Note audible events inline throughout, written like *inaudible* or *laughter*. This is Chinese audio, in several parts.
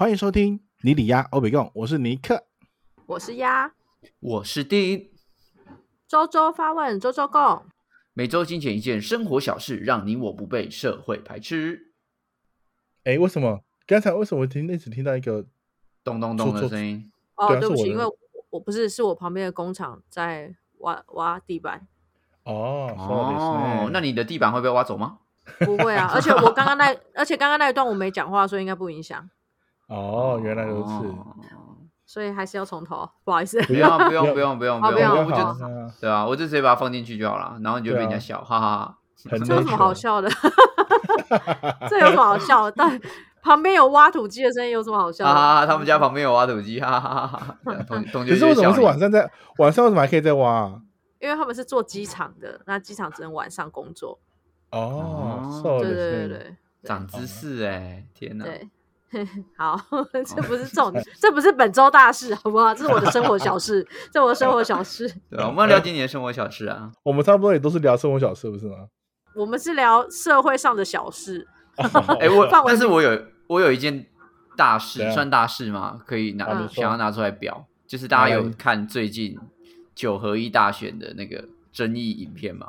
欢迎收听尼里鸭欧比贡，我是尼克。我是鸭，我是丁，周周发问，周周共。每周精简一件生活小事，让你我不被社会排斥。哎，为什么刚才为什么我听一直听到一个咚咚咚的声音？哦，对不起，因为我的我我不是是我旁边的工厂在挖挖地板，哦哦，那你的地板会被挖走吗？不会啊。*laughs* 而且我刚刚那，而且刚刚那一段我没讲话，所以应该不影响，哦，原来如此。所以还是要从头，不好意思。不用不用不用不用不用不用，我就对啊，我就直接把它放进去就好了，然后你就被人家笑，哈哈哈。这有什么好 natural 笑的？这有什么好笑的？但旁边有挖土机的声音，有什么好笑的？哈哈哈，他们家旁边有挖土机，哈哈哈哈哈。可是为什么是晚上？在晚上为什么还可以再挖？因为他们是做机场的，那机场只能晚上工作。哦，对对对对长知识哎，天哪！对。*laughs* 好，这不是重点，*laughs* 这不是本周大事，好不好？这是我的生活小事，这是我的生活小事。*laughs* 对啊，我们要了解你的生活小事啊。我们差不多也都是聊生活小事，不是吗？我们是聊社会上的小事，哎，我但是我有我有一件大事算大事吗？可以拿啊想要拿出来表，就是大家有看最近九合一大选的那个争议影片吗？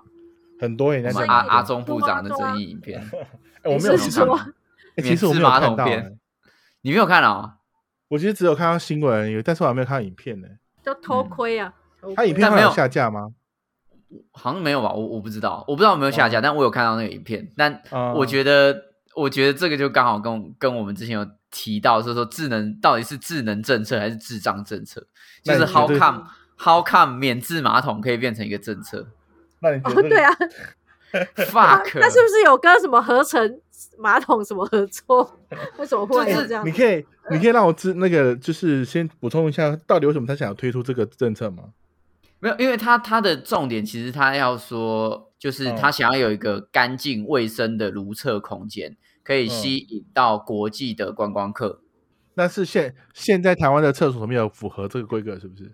很多人在讲我们阿阿中部长的争议影片，哎，我没有看其实我没有免治马看到，桶片哎你没有看啊？我其实只有看到新闻而已，但是我还没有看到影片呢。就偷窥啊。他影片但没有下架吗？好像没有吧？我我不知道，我不知道有没有下架，但我有看到那个影片。但哦我觉得，我觉得这个就刚好跟我跟我们之前有提到，就是说智能到底是智能政策还是智障政策？就是 how come how come 免治马桶可以变成一个政策哦，那你觉得？对啊？*laughs* fuck，那是不是有跟什么合成马桶什么合作？*laughs* 为什么会就是这样你？可以，你可以让我知那个，就是先补充一下，到底为什么他想要推出这个政策吗？没有，因为他他的重点其实他要说，就是嗯他想要有一个干净卫生的如厕空间，可以吸引到国际的观光客。那是现现在台湾的厕所没有符合这个规格，是不是？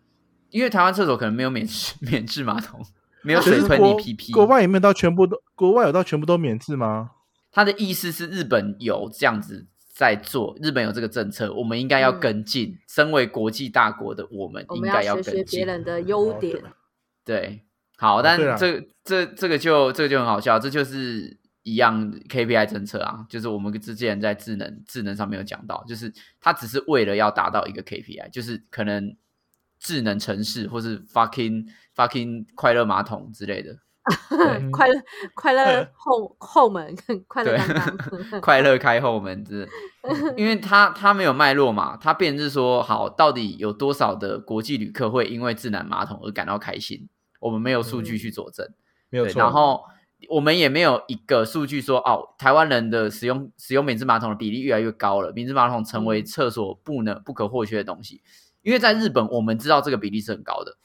因为台湾厕所可能没有免治 *laughs* 免治马桶，没有水喷你国屁屁。国外有没有到全部都？国外有到全部都免治吗？他的意思是日本有这样子在做，日本有这个政策，我们应该要嗯跟进。身为国际大国的我们，应该要学学别跟进。人的优点。对，好，但这这这个就这个就很好笑，这就是一样 KPI 政策啊，就是我们之前在智能智能上面有讲到，就是它只是为了要达到一个 KPI，就是可能智能城市或是 fucking fucking 快乐马桶之类的，对快乐快乐后后门，*laughs* 快乐。快乐 *laughs* *laughs* 开后门是，因为他他没有脉络嘛，他便是说好，到底有多少的国际旅客会因为智能马桶而感到开心？我们没有数据去佐证。对，没有错。然后我们也没有一个数据说，哦，台湾人的使用使用免治马桶的比例越来越高了，免治马桶成为嗯厕所不能不可或缺的东西。因为在日本，我们知道这个比例是很高的。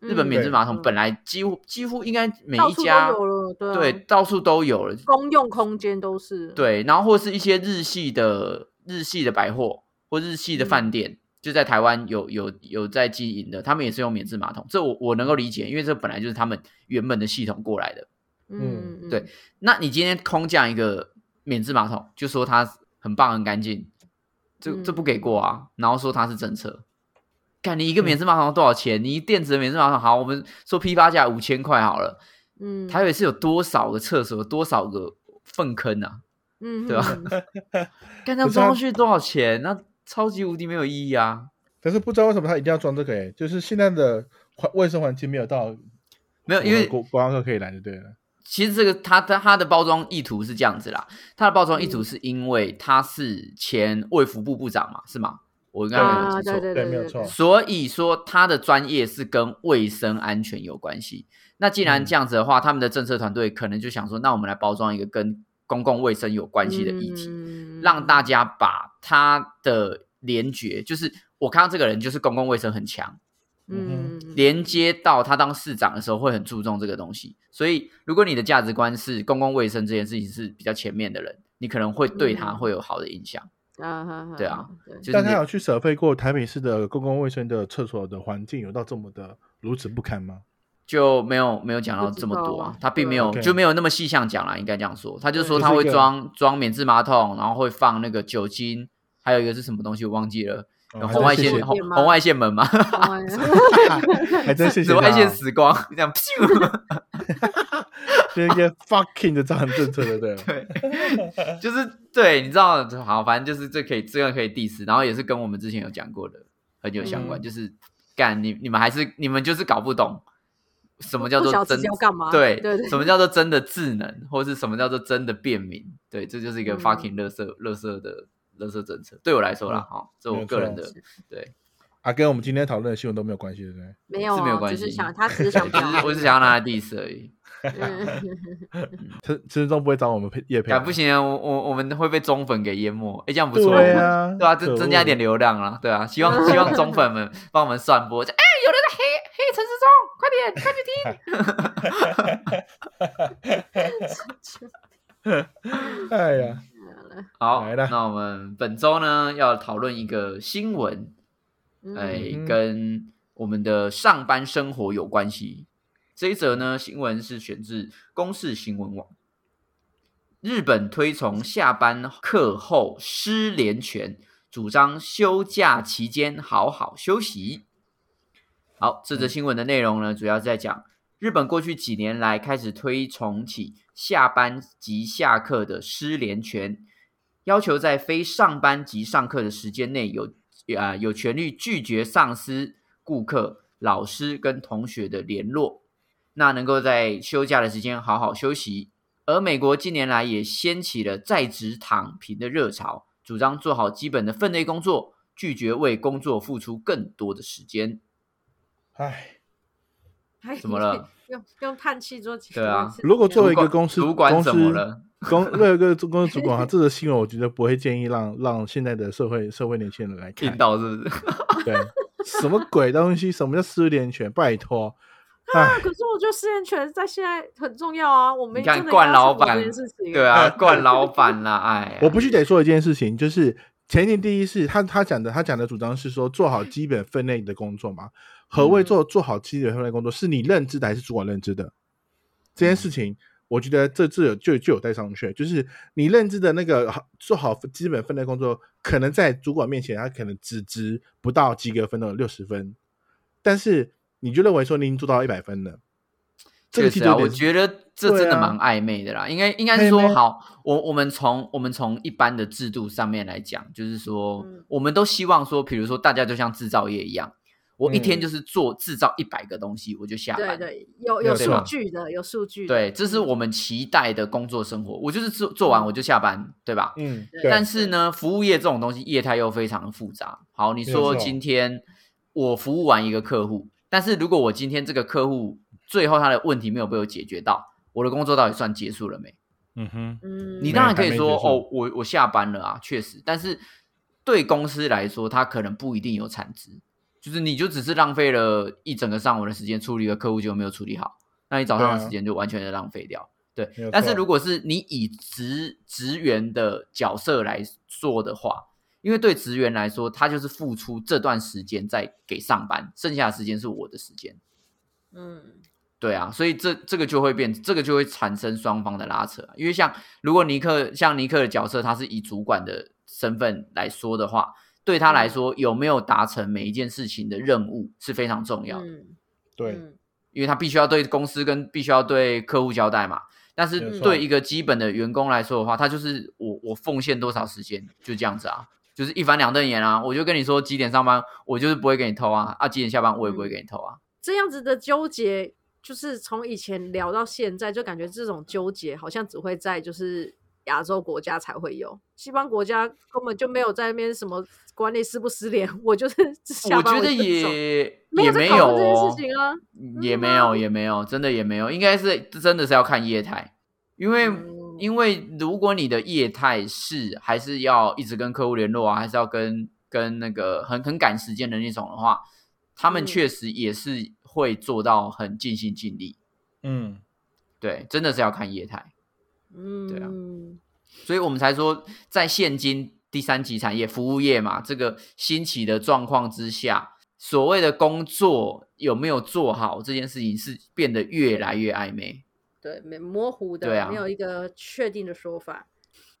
日本免治马桶嗯本来几乎几乎应该每一家都有了，对啊。对到处都有了，公用空间都是。对，然后或是一些日系的日系的百货或日系的嗯。饭店，就在台湾有有有在经营的，他们也是用免治马桶，这我我能够理解，因为这本来就是他们原本的系统过来的。嗯，嗯，对那你今天空降一个免治马桶，就说它很棒很干净，这这不给过啊，然后说它是政策。看你一个免治马桶多少钱？你电子的免治马桶好，我们说批发价五千块好了。嗯，台北是有多少个厕所，多少个粪坑啊？嗯，对吧嗯？*laughs* 干它可是它装上去多少钱？那超级无敌没有意义啊！但是不知道为什么他一定要装这个、欸，就是现在的环卫生环境没有到没有，因为国国光客可以来就对了。其实这个它的它的包装意图是这样子啦，它的包装意图嗯是因为他是前卫福部部长嘛，是吗？我应该没有啊，记错。对没有错所以说他的专业是跟卫生安全有关系。那既然嗯这样子的话，他们的政策团队可能就想说，那我们来包装一个跟公共卫生有关系的议题，嗯让大家把他的联觉，就是我看到这个人就是公共卫生很强，嗯连接到他当市长的时候会很注重这个东西。所以，如果你的价值观是公共卫生这件事情是比较前面的人，你可能会对他嗯会有好的影响。啊对啊，对就是但他有去舍费过台北市的公共卫生的厕所的环境有到这么的如此不堪吗？就没有没有讲到这么多啊，啊他并没有就没有那么细项讲啦，应该这样说。他就说他会装装免治马桶，然后会放那个酒精，还有一个是什么东西我忘记了，哦红外线红红外线门嘛，*laughs* *laughs* 还真谢谢紫外线死光，这样咻，*laughs* 这一个 fucking 的这样政策，对不对？对，就是对，你知道，好，反正就是这可以这个可以 diss，然后也是跟我们之前有讲过的很有相关，嗯。就是干你你们还是你们就是搞不懂什么叫做真干嘛对对对。什么叫做真的智能，或是什么叫做真的便民，对，这就是一个嗯。fucking 乐色乐色的乐色政策，对我来说啦，哈、这我个人的错对，啊，跟我们今天讨论的新闻都没有关系，对不对？*laughs* 没有啊，是没有关系就是想他只是想 *laughs* 只表是我只想要拿来 diss 而已。嗯 *laughs* 陈陈志忠不会找我们配叶配不行啊，我我我们会被中粉给淹没，哎，这样不错，对啊，对啊，增增加一点流量啦，对啊，希望希望中粉们帮我们散播，就哎，有人在黑黑陈世忠，快点快去听。哎呀，好，来了那我们本周呢要讨论一个新闻，嗯哎，嗯跟我们的上班生活有关系。这一则呢新闻是选自公视新闻网。日本推崇下班课后失联权，主张休假期间好好休息。好，这则新闻的内容呢，主要在讲日本过去几年来开始推崇起下班及下课的失联权，要求在非上班及上课的时间内有啊、有权利拒绝上司、顾客、老师跟同学的联络，那能够在休假的时间好好休息。而美国近年来也掀起了在职躺平的热潮，主张做好基本的分内工作，拒绝为工作付出更多的时间。哎，哎怎么了？*laughs* 用用叹气做结对啊如果作为一个公司主管怎么了？公作为一个公司主管哈，这个新闻我觉得不会建议让让现在的社会社会年轻人来看听。到是不是？*laughs* 对，什么鬼东西？什么叫失联权？拜托，*laughs* 啊，哎，可是我觉得失联权在现在很重要啊，我们你看真的冠要倡导老板这件事情，对啊，冠老板啦，哎，*laughs* 我必须得说一件事情，就是前提第一是他他讲的他讲的主张是说做好基本分内的工作嘛。何谓嗯做做好基本分内工作？是你认知的还是主管认知的？这件事情，我觉得这这有就就有带上去。就是你认知的那个好做好基本分类工作，可能在主管面前，他可能只值不到及格分的六十分，但是你就认为说你已经做到一百分了，这个确实我觉得这真的蛮暧昧的啦。应该应该是说，好，我我们从我们从一般的制度上面来讲，就是说，嗯我们都希望说，比如说大家就像制造业一样，我一天嗯就是做制造一百个东西，我就下班。对对，有有数据的，有数据，对，这是我们期待的工作生活。我就是做做完我就下班，对吧？嗯，但是呢，服务业这种东西业态又非常的复杂。好，你说今天我服务完一个客户，但是如果我今天这个客户最后他的问题没有被我解决到，我的工作到底算结束了没？嗯哼，嗯，你当然可以说哦，我我下班了啊，确实，但是对公司来说，它可能不一定有产值，就是你就只是浪费了一整个上午的时间处理一个客户，结果没有处理好，那你早上的时间就完全的浪费掉。对但是如果是你以职职员的角色来做的话，因为对职员来说，他就是付出这段时间在给上班，剩下的时间是我的时间。嗯对啊，所以这这个就会变，这个就会产生双方的拉扯啊。因为像如果尼克像尼克的角色，他是以主管的身份来说的话，对他来说有没有达成每一件事情的任务是非常重要的，嗯，对，嗯因为他必须要对公司跟必须要对客户交代嘛。但是对一个基本的员工来说的话，他就是我我奉献多少时间就这样子啊，就是一翻两瞪眼啊。我就跟你说几点上班，我就是不会给你偷啊，啊几点下班我也不会给你偷啊。这样子的纠结，就是从以前聊到现在，就感觉这种纠结好像只会在就是亚洲国家才会有，西方国家根本就没有在那边什么管理失不失联，我就是 *laughs* 下我觉得也没有在也没有这件哦事，情啊，也没有，也没有，真的也没有，应该是真的是要看业态，因为、嗯。因为如果你的业态是还是要一直跟客户联络啊，还是要跟跟那个很很赶时间的那种的话，他们嗯。确实也是会做到很尽心尽力，嗯，对，真的是要看业态，嗯，对啊所以我们才说在现今第三级产业服务业嘛，这个兴起的状况之下。所谓的工作有没有做好这件事情，是变得越来越暧昧。对，没模糊的，对啊没有一个确定的说法。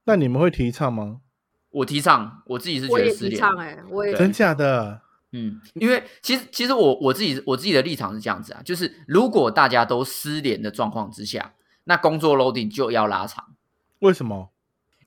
那你们会提倡吗？我提倡，我自己是我也觉得失联。提倡哎、我也对真假的？嗯，因为其实其实我我自己我自己的立场是这样子啊，就是如果大家都失联的状况之下，那工作 loading 就要拉长。为什么？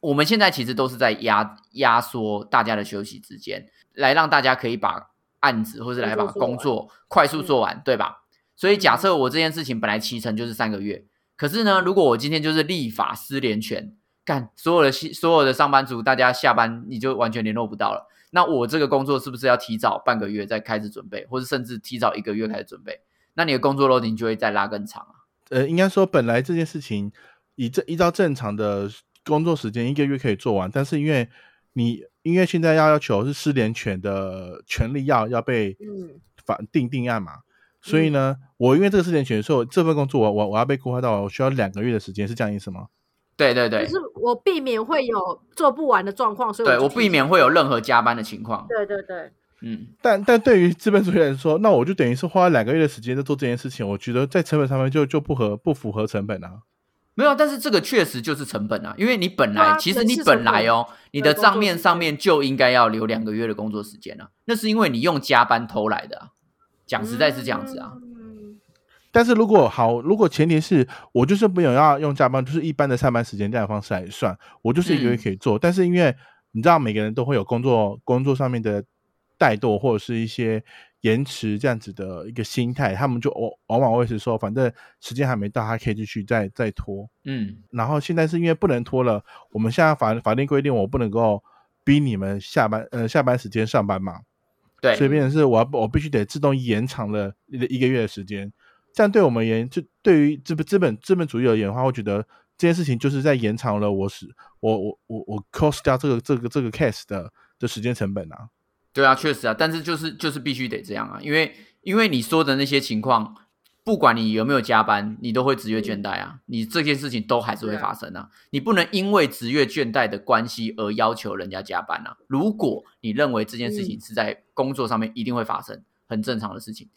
我们现在其实都是在压压缩大家的休息时间，来让大家可以把案子或者来把工作快速做完，对吧？所以假设我这件事情本来七成就是三个月，可是呢，如果我今天就是立法失联权，干所有的所有的上班族，大家下班你就完全联络不到了。那我这个工作是不是要提早半个月再开始准备，或者甚至提早一个月开始准备？那你的工作 loading 就会再拉更长啊。呃，应该说本来这件事情以这依照正常的工作时间一个月可以做完，但是因为你因为现在要要求是失联权的权利要要被嗯法定定案嘛，所以呢，我因为这个失联权，所以我这份工作我我我要被规划到我需要两个月的时间，是这样意思吗？对对对就，是我避免会有做不完的状况，所以对我避免会有任何加班的情况。对对对，嗯，但但对于资本主义来说，那我就等于是花了两个月的时间在做这件事情，我觉得在成本上面就就不合不符合成本啊。没有，但是这个确实就是成本啊，因为你本来、啊其实你本本来哦，你的账面上面就应该要留两个月的工作时间啊，那是因为你用加班偷来的啊。讲实在是这样子啊，嗯但是如果好，如果前提是我就是没有要用加班，就是一般的上班时间这样的方式来算，我就是一个月嗯可以做。但是因为你知道，每个人都会有工作工作上面的怠惰或者是一些延迟这样子的一个心态，他们就往往往会是说，反正时间还没到，他可以继续再再拖。嗯，然后现在是因为不能拖了，我们现在法法定规定，我不能够逼你们下班呃下班时间上班嘛，对，所以变成是我要我必须得自动延长了一个一个月的时间。这样对我们而言，就对于资本资本资本主义而言的话，我觉得这件事情就是在延长了我使我我我我 cost 掉这个这个这个 case 的的时间成本啊。对啊，确实啊，但是就是就是必须得这样啊，因为因为你说的那些情况，不管你有没有加班，你都会职业倦怠啊，你这件事情都还是会发生啊，你不能因为职业倦怠的关系而要求人家加班啊。如果你认为这件事情是在工作上面一定会发生，很正常的事情，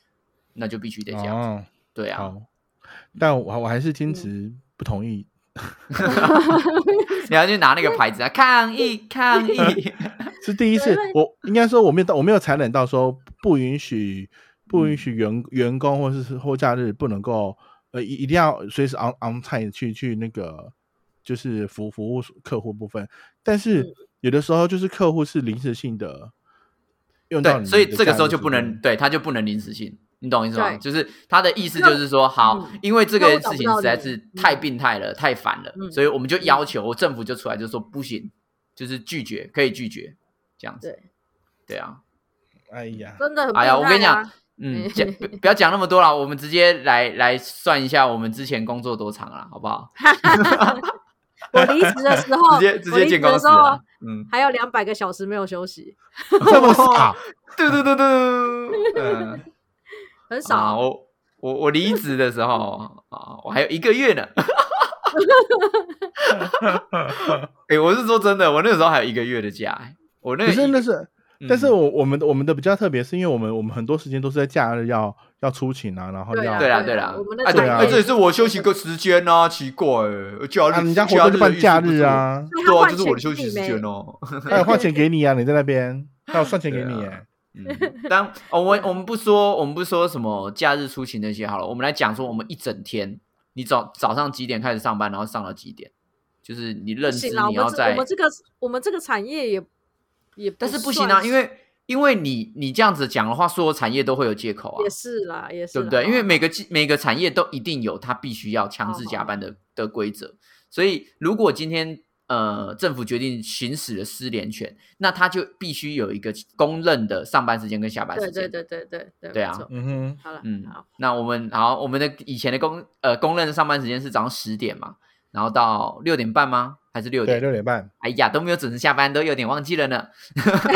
那就必须得这样子。哦，对啊，好，但我我还是坚持不同意。*laughs* 你要去拿那个牌子啊，抗 *laughs* 议抗议。*laughs* 是第一次我应该说我没有到，我没有残忍到说不允许不允嗯。许员员工或是或假日不能够呃一一定要随时 on on time 去去那个就是服服务客户部分，但是嗯。有的时候就是客户是临时性的用到对，你所以这个时候就不能，对，他就不能临时性，你懂我意思吗？就是他的意思就是说，好嗯，因为这个事情实在是太病态了，太烦了，嗯所以我们就要求，政府就出来就说不行，就是拒绝，可以拒绝这样子。对，对啊，哎呀，真的很、哎呀，我跟你讲，，*laughs* 嗯嗯，讲不不要讲那么多了，我们直接来来算一下我们之前工作多长了，好不好？*laughs* 我离职的时候，直接直接进公司了，嗯，还有两百个小时没有休息，*laughs* 这么少，嘟嘟嘟嘟，嗯。很少。啊，我我我离职的时候啊，我还有一个月呢。*laughs* 哎、我是说真的，我那个时候还有一个月的假、欸。我那可个一是那是。但是嗯我我们的我们的比较特别，是因为我们我们很多时间都是在假日要要出勤啊，然后要对啊对啦对啦，我们的啊对，啊这也是我休息个时间啊，奇怪、欸，假日啊，人家活假日动就办假日啊，对啊，这是我的休息时间哦。*laughs* 他有花钱给你啊，你在那边，他有算钱给你。嗯，当哦，我我们不说，我们不说什么假日出勤那些好了，我们来讲说我们一整天，你早早上几点开始上班，然后上到几点，就是你认知你要在我们这个我们这个产业也也，但是不行啊，因为因为你你这样子讲的话，所有产业都会有借口啊也，是啦，也是对不对？因为每个每个产业都一定有它必须要强制加班的的规则，所以如果今天呃政府决定行使了失联权，那他就必须有一个公认的上班时间跟下班时间。对对对对对对，对啊嗯哼，好了，嗯好，那我们好，我们的以前的公呃公认的上班时间是早上十点嘛，然后到六点半吗？还是六对，点？六点半。哎呀，都没有准时下班，都有点忘记了呢。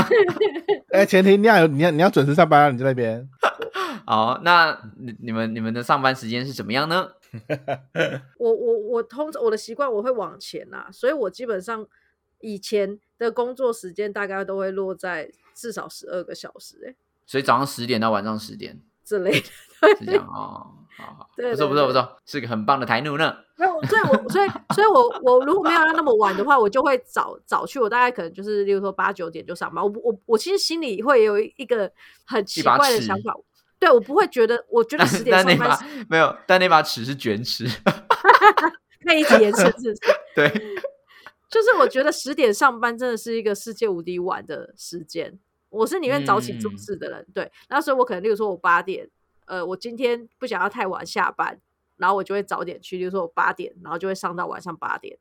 *laughs* 哎，前提你要有你要你要准时上班啊，你在那边。*laughs* 好，那你你们你们的上班时间是怎么样呢？*laughs* 我我我通常我的习惯我会往前啦，所以我基本上以前的工作时间大概都会落在至少十二个小时、欸，所以早上十点到晚上十点。之类的。*laughs* 是这样哦，好好，不错不错不错，是个很棒的台奴呢。没有，所以我所以所以我我如果没有要那么晚的话，我就会早早去。我大概可能就是，例如说八九点就上班。我我我其实心里会有一个很奇怪的想法，对我不会觉得，我觉得十点上班是没有，但那把尺是卷尺，*laughs* 可以一直延伸？*laughs* 对，*laughs* 就是我觉得十点上班真的是一个世界无敌晚的时间。我是宁愿早起做嗯事的人，对。那所以我可能，例如说我八点，呃，我今天不想要太晚下班，然后我就会早点去，例如说我八点，然后就会上到晚上八点。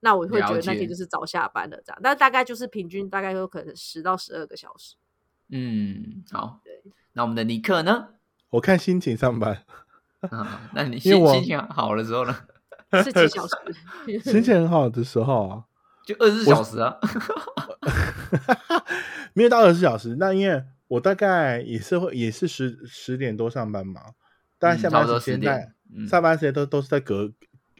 那我会觉得那天就是早下班了，这样。但大概就是平均大概有可能十到十二个小时。嗯，好对。那我们的尼克呢？我看心情上班，*laughs* 啊，那你心心情好的时候呢？是几小时？心情很好的时候啊，就二十四小时啊。*laughs* 没有到二十四小时。那因为我大概也是会也是十十点多上班嘛，大概嗯下班差不多10时间在、嗯上班时间都都是在隔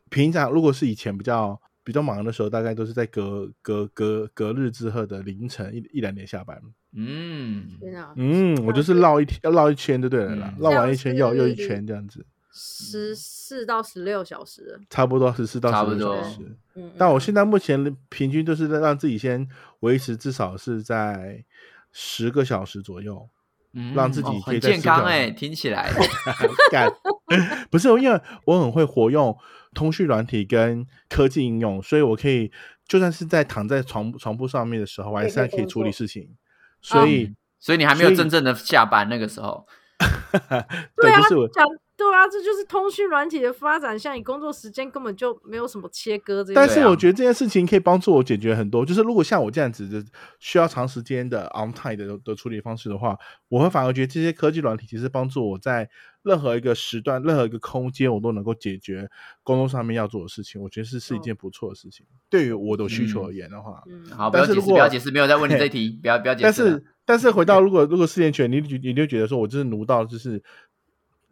平常如果是以前比较比较忙的时候，大概都是在隔隔隔隔日之后的凌晨一一两点下班。嗯，天啊，嗯，我就是绕一天要绕一圈就对了啦，嗯。绕完一圈又又一圈这样子，十四到十六小时。差不多十四到十差不多。六小时。嗯，但我嗯现在目前平均都是让自己先维持至少是在十个小时左右，嗯让自己健康哎，听起来。*laughs* 干，*laughs* 不是因为我很会活用通讯软体跟科技应用，所以我可以就算是在躺在床床铺上面的时候，我还是还可以处理事情。所以，嗯所以你还没有真正的下班那个时候。*laughs* 对，啊，就是我讲对啊，这就是通讯软体的发展，像你工作时间根本就没有什么切割这些。但是我觉得这件事情可以帮助我解决很多，就是如果像我这样子的需要长时间的 on time 的的处理方式的话，我会反而觉得这些科技软体其实帮助我在任何一个时段、任何一个空间，我都能够解决工作上面要做的事情。我觉得是是一件不错的事情，对于我的需求嗯而言的话。嗯，好，不要解释，但是如果不要解释，没有在问你这一题，不要不要解释但。是但是回到 *laughs* 如果如果四年前，你你就觉得说我就是奴到就是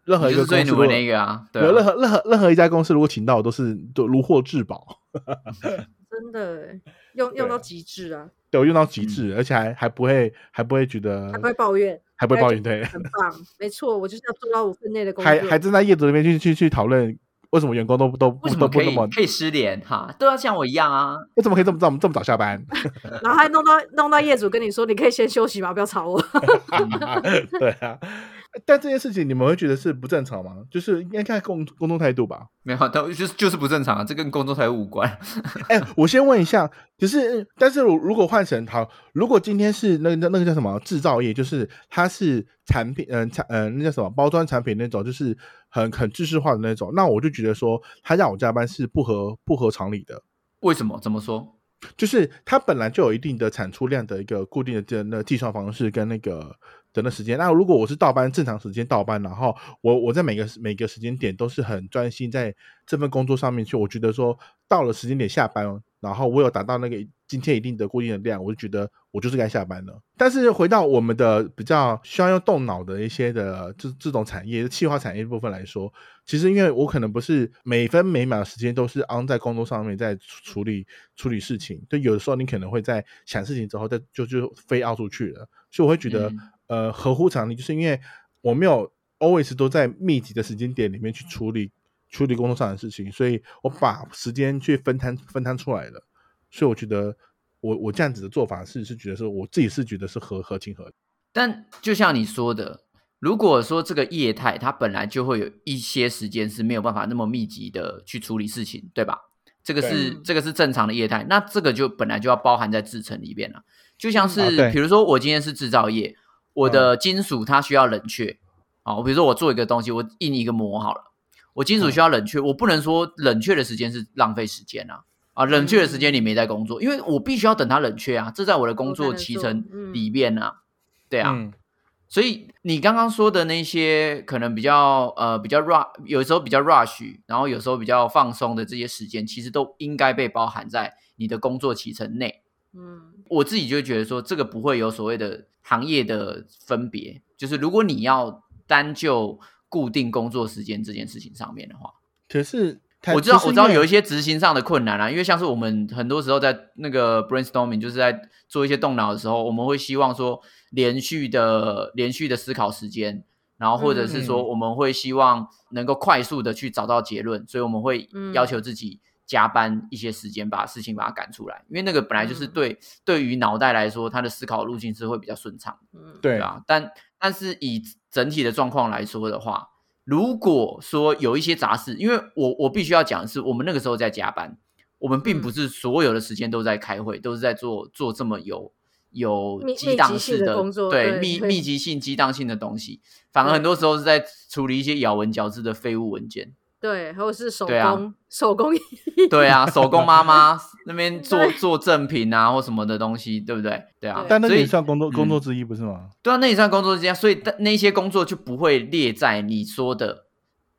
任何一个就是最努的那个啊，对有任啊，何任何任何一家公司如果请到我都是都如获至宝，*laughs* 真的欸用 *laughs* 用到极致啊，对我用到极致，而且还还不会还不会觉得还不会抱怨，还不会抱怨，对，很棒，没错，我就是要做到我分内的工作。还还正在业主那边去去去讨论为什么员工都都为什么可以都不那么可以失联哈？都要像我一样啊。为什么可以这么这么这么早下班？*laughs* 然后还弄到弄到业主跟你说，你可以先休息吗？不要吵我。*laughs* *laughs* 对啊，但这件事情你们会觉得是不正常吗？就是应该看工工作态度吧。没有，但就是就是不正常啊，这跟工作态度无关。*laughs* 哎、我先问一下，就是，但是如如果换成好，如果今天是那那那个叫什么制造业，就是它是产品，嗯、产，嗯、那叫什么包装产品那种，就是很很知识化的那种，那我就觉得说，他让我加班是不合不合常理的。为什么？怎么说？就是它本来就有一定的产出量的一个固定的这那计算方式跟那个等的时间。那如果我是倒班正常时间倒班，然后我我在每个每个时间点都是很专心在这份工作上面去，我觉得说到了时间点下班，然后我有达到那个今天一定的固定的量，我就觉得我就是该下班了。但是回到我们的比较需要用动脑的一些的这这种产业，气化产业部分来说，其实因为我可能不是每分每秒的时间都是 on 在工作上面在处理处理事情，就有的时候你可能会在想事情之后再就就飞 out 出去了，所以我会觉得、呃合乎常理，就是因为我没有 always 都在密集的时间点里面去处理处理工作上的事情，所以我把时间去分摊分摊出来了，所以我觉得我我这样子的做法是是觉得说我自己是觉得是合合情合理。但就像你说的，如果说这个业态它本来就会有一些时间是没有办法那么密集的去处理事情，对吧？这个是这个是正常的业态，那这个就本来就要包含在制成里边了。就像是、啊比如说我今天是制造业，我的金属它需要冷却，好，比如说我做一个东西，我印一个膜好了，我金属需要冷却，我不能说冷却的时间是浪费时间啊。啊，冷却的时间你没在工作，因为我必须要等它冷却啊，这在我的工作我才能做期程嗯。里面啊，对啊，嗯。所以你刚刚说的那些可能比较呃比较 rush，有时候比较 rush，然后有时候比较放松的这些时间，其实都应该被包含在你的工作期程内。嗯，我自己就觉得说，这个不会有所谓的行业的分别，就是如果你要单就固定工作时间这件事情上面的话，可是我知道我知道有一些执行上的困难啊，因为像是我们很多时候在那个 brainstorming，就是在做一些动脑的时候，我们会希望说连续的连续的思考时间然后或者是说嗯我们会希望能够快速的去找到结论，所以我们会嗯。要求自己加班一些时间，把事情把它赶出来，因为那个本来就是嗯。对、对于脑袋来说，它的思考路径是会比较顺畅。嗯，对啊，但但是以整体的状况来说的话，如果说有一些杂事，因为我我必须要讲的是，我们那个时候在加班，我们并不嗯。是所有的时间都在开会，都是在做做这么有有激荡性式的工作对对对密密集性激荡性的东西，反而很多时候是在处理一些咬文嚼字的废物文件。对，或者是手工手工艺，对啊，手工妈妈那边 *laughs* 做做赠品啊或什么的东西，对不对？对啊，但那也算工作工嗯作之一，不是吗？对啊，那也算工作之间，所以但那些工作就不会列在你说的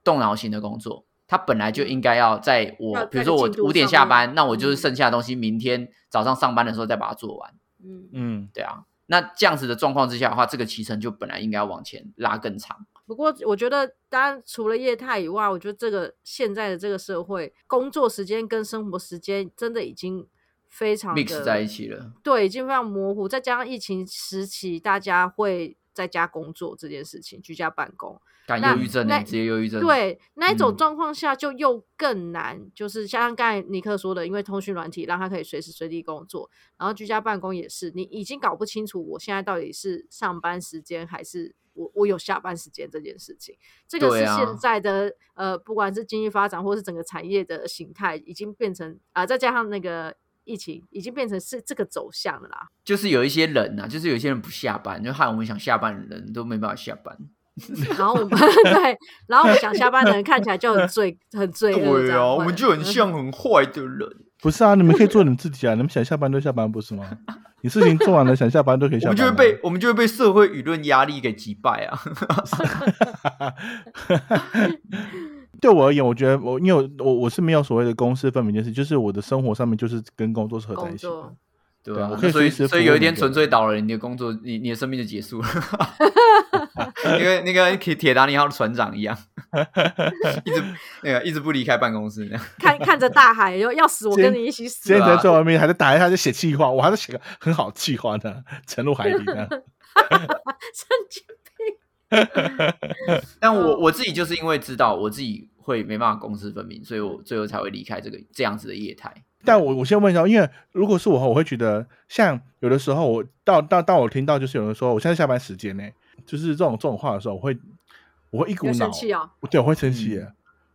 动脑型的工作，它本来就应该要在我，要比如说我五点下班，那我就是嗯剩下的东西，明天早上上班的时候再把它做完。嗯，嗯，对啊，那这样子的状况之下的话，这个期程就本来应该要往前拉更长。不过我觉得，当然除了业态以外，我觉得这个现在的这个社会，工作时间跟生活时间真的已经非常 mix 的在一起了，对，已经非常模糊。再加上疫情时期，大家会在家工作这件事情，居家办公，干那忧郁症呢、那直接忧郁症。，对那一种嗯状况下，就又更难。就是像刚才尼克说的，因为通讯软体让他可以随时随地工作，然后居家办公也是，你已经搞不清楚我现在到底是上班时间还是我我有下班时间这件事情。这个是现在的、呃，不管是经济发展或是整个产业的形态，已经变成啊、再加上那个疫情，已经变成是这个走向了啦。就是有一些人啊，就是有一些人不下班，就害我们想下班的人都没办法下班。*laughs* 然后我们 *laughs* 对，然后我们想下班的人看起来就很罪很罪恶对啊，我们就很像很坏的人。*laughs* 不是啊，你们可以做你们自己啊，你们想下班就下班，不是吗？你事情做完了，想下班都可以下班啊。我们就会被我们就会被社会舆论压力给击败啊！对我而言，我觉得我因为我我我是没有所谓的公私分明这件事，就是我的生活上面就是跟工作是合在一起的。对啊，对我可以所以随时所以有一天纯粹 *laughs* 倒了，你的工作，你你的生命就结束了，*laughs* 因为那个铁铁达尼号的船长一样，一直那个一直不离开办公室，那样看看着大海，要要死我跟你一起死今天对啊在在外面还在打一下就写气话，我还在写个很好的气话呢，沉入海底呢。*laughs* 神经但我嗯我自己就是因为知道我自己会没办法公私分明，所以我最后才会离开这个这样子的业态。但我我先问一下，因为如果是我，我会觉得像有的时候我到到到我听到就是有人说我现在下班时间呢，就是这种这种话的时候，我会我会一股有脑生气哦，对，我会生气耶。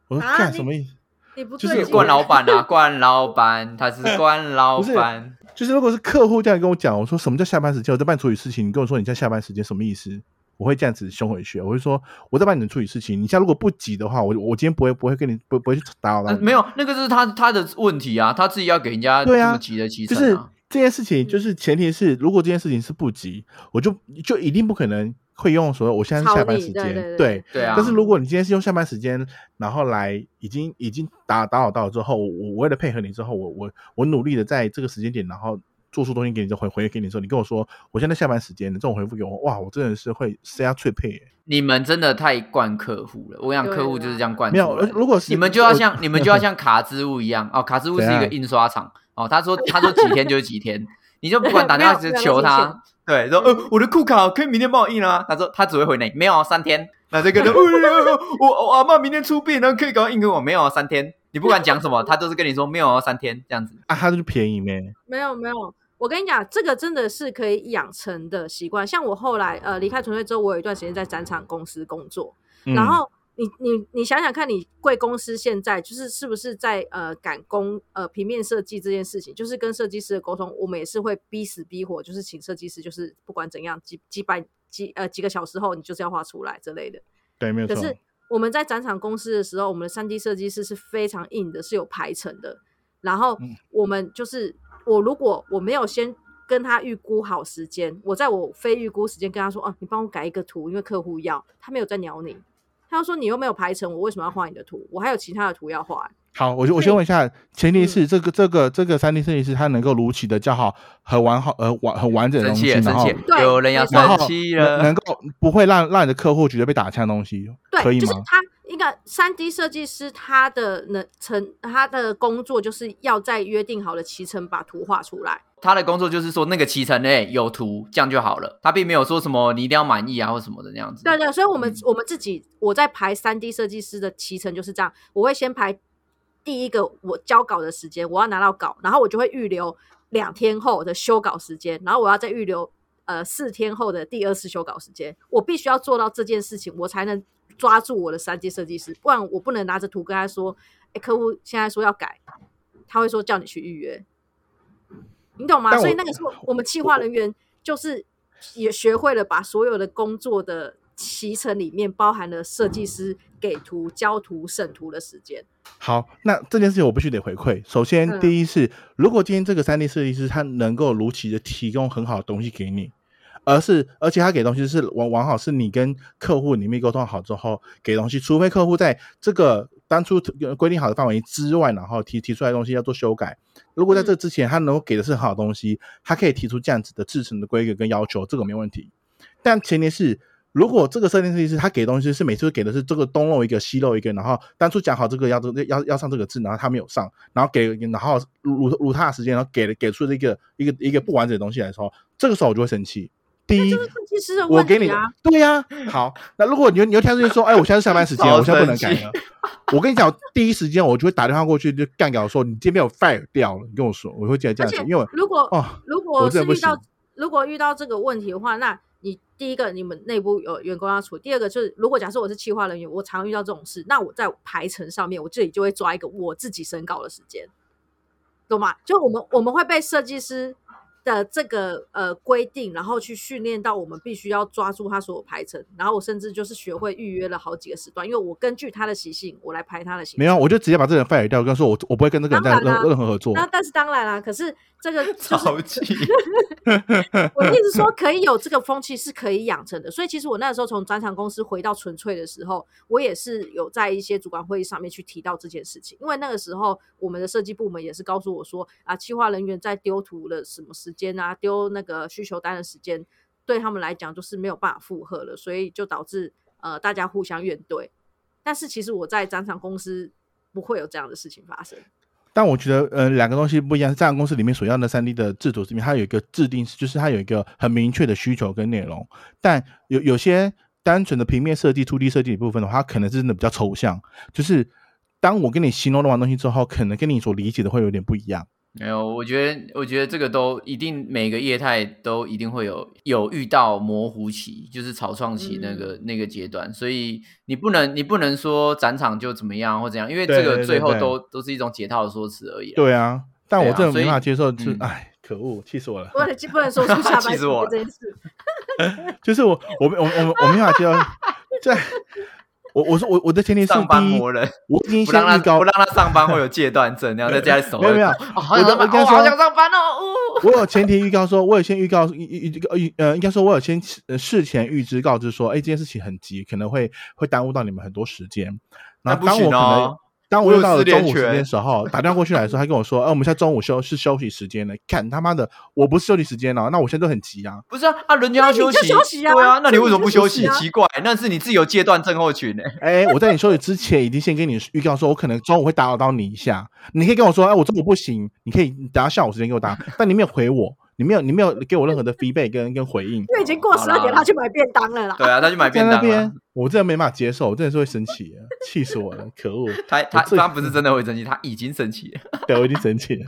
我说干什么意思？你不就是对劲冠老板啊，*laughs* 冠老板，他是 *laughs* 冠老不是板。就是如果是客户这样跟我讲，我说什么叫下班时间？我在帮你处理事情，你跟我说你在下班时间什么意思？我会这样子凶回去，我会说我在帮你们处理事情，你现在如果不急的话，我我今天不会不会跟你不不会去打扰到你。呃没有，那个是他他的问题啊，他自己要给人家这对啊么急的提就是。这件事情，就是前提是如果这件事情是不急，我就就一定不可能会用说我现在是下班时间，对对对对。对啊，但是如果你今天是用下班时间，然后来已经已经打打扰到了之后，我我为了配合你之后，我我我努力的在这个时间点，然后做出东西给你，就回回给你的时候，你跟我说我现在下班时间，这种回复给我，哇，我真的是会塞下脆配耶。你们真的太惯客户了，我想对客户就是这样惯没有。如果是你们就要像 *laughs* 你们就要像卡之物一样哦，卡之物是一个印刷厂哦，他说他说几天就是几天，*laughs* 你就不管打电话没有只求他，对，说呃我的库卡可以明天帮我印啊，他说他只会回你没有三天，那这个人、*laughs* 呃呃呃我我阿妈明天出殡，然后可以赶快印给我，没有三天，你不管讲什么，他都是跟你说没有三天这样子。啊，他就是便宜咩？没有没有，我跟你讲，这个真的是可以养成的习惯。像我后来呃离开纯粹之后，我有一段时间在展场公司工作，嗯然后你你你想想看，你贵公司现在就是是不是在呃赶工呃平面设计这件事情，就是跟设计师的沟通，我们也是会逼死逼活，就是请设计师，就是不管怎样几几百几呃几个小时后，你就是要画出来之类的。对，没有错。可是我们在展场公司的时候，我们的三 D 设计师是非常硬的，是有排程的。然后嗯我们就是我如果我没有先跟他预估好时间，我在我非预估时间跟他说，哦、你帮我改一个图，因为客户要，他没有在鸟你。他就说你又没有排成，我为什么要画你的图？我还有其他的图要画。好，我就我先问一下，前提嗯是这个这个这个三 D 设计师他能够如期的教好很完好呃完很完整的东西，然后，对有人要生气了能能。够不会让让你的客户觉得被打枪的东西，对可对，以吗？就是他一个三 D 设计师，他的能成他的工作就是要在约定好的期程把图画出来。他的工作就是说那个期程内有图，这样就好了。他并没有说什么你一定要满意啊或什么的那样子。对对，所以我们、嗯我们自己我在排三 D 设计师的期程就是这样，我会先排第一个我交稿的时间，我要拿到稿，然后我就会预留两天后的修稿时间，然后我要再预留呃四天后的第二次修稿时间，我必须要做到这件事情，我才能抓住我的三 D 设计师，不然我不能拿着图跟他说，哎，客户现在说要改，他会说叫你去预约，你懂吗？所以那个时候我们企划人员就是也学会了把所有的工作的脐橙里面包含了设计师给图、交图、审图的时间。好，那这件事情我必须得回馈。首先，嗯第一是，如果今天这个三 D 设计师他能够如期的提供很好的东西给你，而是而且他给东西是往往好是你跟客户里面沟通好之后给东西，除非客户在这个当初规定好的范围之外，然后提提出来东西要做修改。如果在这之前他能够给的是很好东西，他可以提出这样子的制成的规格跟要求，这个没问题。但前提是，如果这个设定设计师他给东西是每次给的是这个东漏一个西漏一个，然后当初讲好这个要这要要上这个字，然后他没有上，然后给然后如如他的时间，然后给了给出了一个一个一个不完整的东西来的时候，这个时候我就会生气。第一，设计师的我给你的问题啊，对呀、好，那如果你又你又跳出去说，哎，我现在是下班时间，我现在不能改了。我跟你讲，第一时间我就会打电话过去，就干掉说你今天被我 fire 掉了。你跟我说，我会这样这而且样子，因为如果、哦，如我果是遇到如果遇到这个问题的话，那你第一个你们内部有员工要处理，第二个就是如果假设我是企划人员，我常遇到这种事，那我在排程上面我这里就会抓一个我自己审稿的时间，懂吗？就我们我们会被设计师的这个呃规定，然后去训练到我们必须要抓住他所有排程，然后我甚至就是学会预约了好几个时段，因为我根据他的习性，我来排他的行程。没有，我就直接把这个人 fire 掉，跟他说我我不会跟这个人再任任何合作。那但是当然啦，可是这个 *laughs* 就是超气！*laughs* 我一直说，可以有这个风气是可以养成的。所以其实我那时候从转场公司回到纯粹的时候，我也是有在一些主管会议上面去提到这件事情。因为那个时候我们的设计部门也是告诉我说，啊，企划人员在丢图了什么时间啊，丢那个需求单的时间，对他们来讲就是没有办法负荷了，所以就导致呃大家互相怨怼。但是其实我在展场公司不会有这样的事情发生。但我觉得，呃，两个东西不一样。这样公司里面所要的三 D 的制度里面，它有一个制定，就是它有一个很明确的需求跟内容。但有有些单纯的平面设计、2D 设计的部分的话，它可能是真的比较抽象。就是当我跟你形容完东西之后，可能跟你所理解的会有点不一样。没有，我觉得，我觉得这个都一定每个业态都一定会有有遇到模糊期，就是草创期那个、那个阶段，所以你不能你不能说展场就怎么样或怎样，因为这对对对个最后对都都是一种解套的说辞而已啊。对啊，但我真的没办法接受，是嗯哎，可恶，气死我了！不能不能说出下班时气死我了这件事。*laughs* 就是我，我我我我我没办法接受，*laughs* 在我我说我我的前提是上班磨人，我已经不让他先预告不让他上班会有戒断症，然后在家里守。没有没有我的我跟他说好想上班哦。哦我有前提预告说，我有先预告预预预预呃，应该说我有先呃事前预知告知说，哎，这件事情很急，可能会会耽误到你们很多时间。然那不行哦当我又到了中午时间的时候，打电话过去来的时候，他跟我说，哎，我们现在中午休是休息时间了。看他妈的，我不是休息时间了，那我现在都很急啊。不是啊，啊，人家休息，休息啊对啊，那你为什么不休息？奇怪，那是你自己有戒断症候群呢。哎，我在你休息之前已经先跟你预告说，我可能中午会打扰到你一下。你可以跟我说，哎，我中午不行，你可以等下下午时间给我打，但你没有回我，你没有你没有给我任何的 feedback 跟跟回应。因为已经过十二点，他去买便当了啦。对啊，他去买便当那边了。，我真的没办法接受，我真的是会生气的，气死我了，*laughs* 可恶！他他他不是真的会生气，他已经生气了。*laughs* 对，我已经生气了，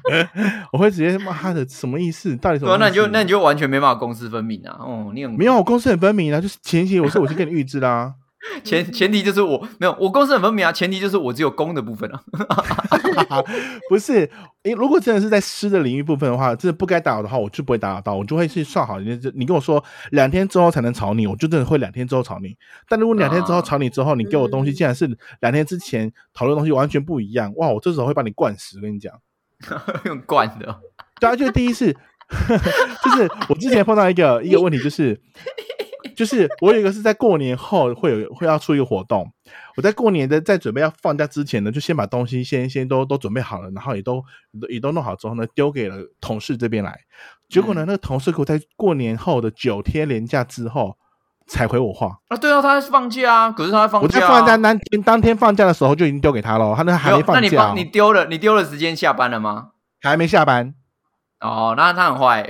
我会直接骂他的什么意思？到底什么意思？那你就那你就完全没办法公私分明啊。哦，你很没有，我公私很分明啊，就是前期我是我是跟你预知啦、*laughs* 前前提就是我没有，我公司很分明啊。前提就是我只有公的部分啊。*laughs* *laughs* 不是，诶，如果真的是在湿的领域部分的话，真的不该打扰的话，我就不会打扰到，我就会去算好。你你跟我说两天之后才能吵你，我就真的会两天之后吵你。但如果两天之后啊吵你之后，你给我东西嗯竟然是两天之前讨论的东西完全不一样，哇，我这时候会把你灌死，我跟你讲。用灌的，对啊，就是第一次，就是我之前碰到一个一个问题，就是就是我有一个是在过年后会有会要出一个活动，我在过年的在准备要放假之前呢，就先把东西先先都都准备好了，然后也都也都弄好之后呢，丢给了同事这边来。结果呢，那个同事给我在过年后的九天连假之后才回我话，啊，对啊，他在放假啊，可是他在放假、啊，在放假当天当天放假的时候就已经丢给他了，他那还没放假哦、放你丢了，你丢了时间下班了吗？还没下班。哦，那他很坏，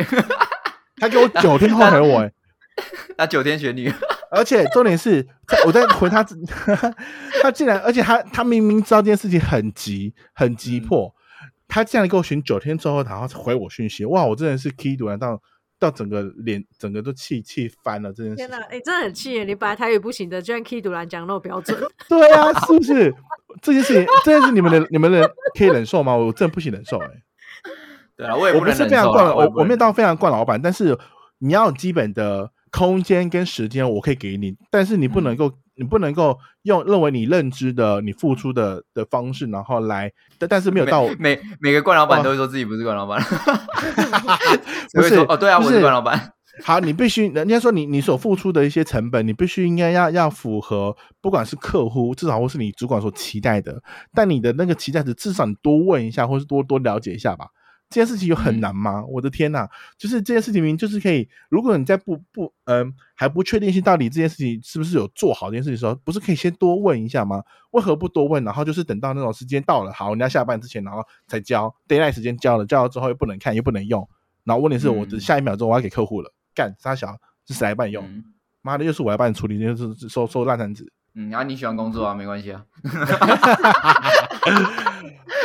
他给我九天后回我、*laughs* 欸，*laughs* 他九天玄女，*laughs* 而且重点是，在我在回他，*laughs* 他竟然，而且他他明明知道这件事情很急很急迫，他竟然给我选九天之后，然后回我讯息，哇！我真的是 key 读到到整个脸整个都气气翻了这件事。天哪，哎、真的很气耶！你本来台语不行的，居然 K 独兰讲那么标准，对啊，是不是？这件事情，这件事你们的你们的可以忍受吗？我真的不行忍受哎、对啊，我也我不是非常惯，我我没有到非常惯老板，但是你要有基本的空间跟时间，我可以给你，但是你不嗯。能够，你不能够用认为你认知的、你付出的的方式，然后来，但但是没有到每每每个冠老板都会说自己不是冠老板，*laughs* 不是会说哦，对啊，我是冠老板，好，你必须人家说你你所付出的一些成本，你必须应该要要符合，不管是客户至少或是你主管所期待的，但你的那个期待值至少你多问一下，或是多多了解一下吧。这件事情有很嗯难吗？我的天呐，就是这件事情明明就是可以，如果你在不不嗯、还不确定性到底这件事情是不是有做好这件事情的时候，不是可以先多问一下吗？为何不多问？然后就是等到那种时间到了，好，人家下班之前，然后才交 d a y l i g h t 时间交了，交了之后又不能看，又不能用，然后问题是我的嗯下一秒钟我要给客户了，干傻小是谁来帮你用？嗯妈的，又是我来帮你处理，就是收收烂摊子。嗯，然后你喜欢工作啊，没关系啊，*laughs*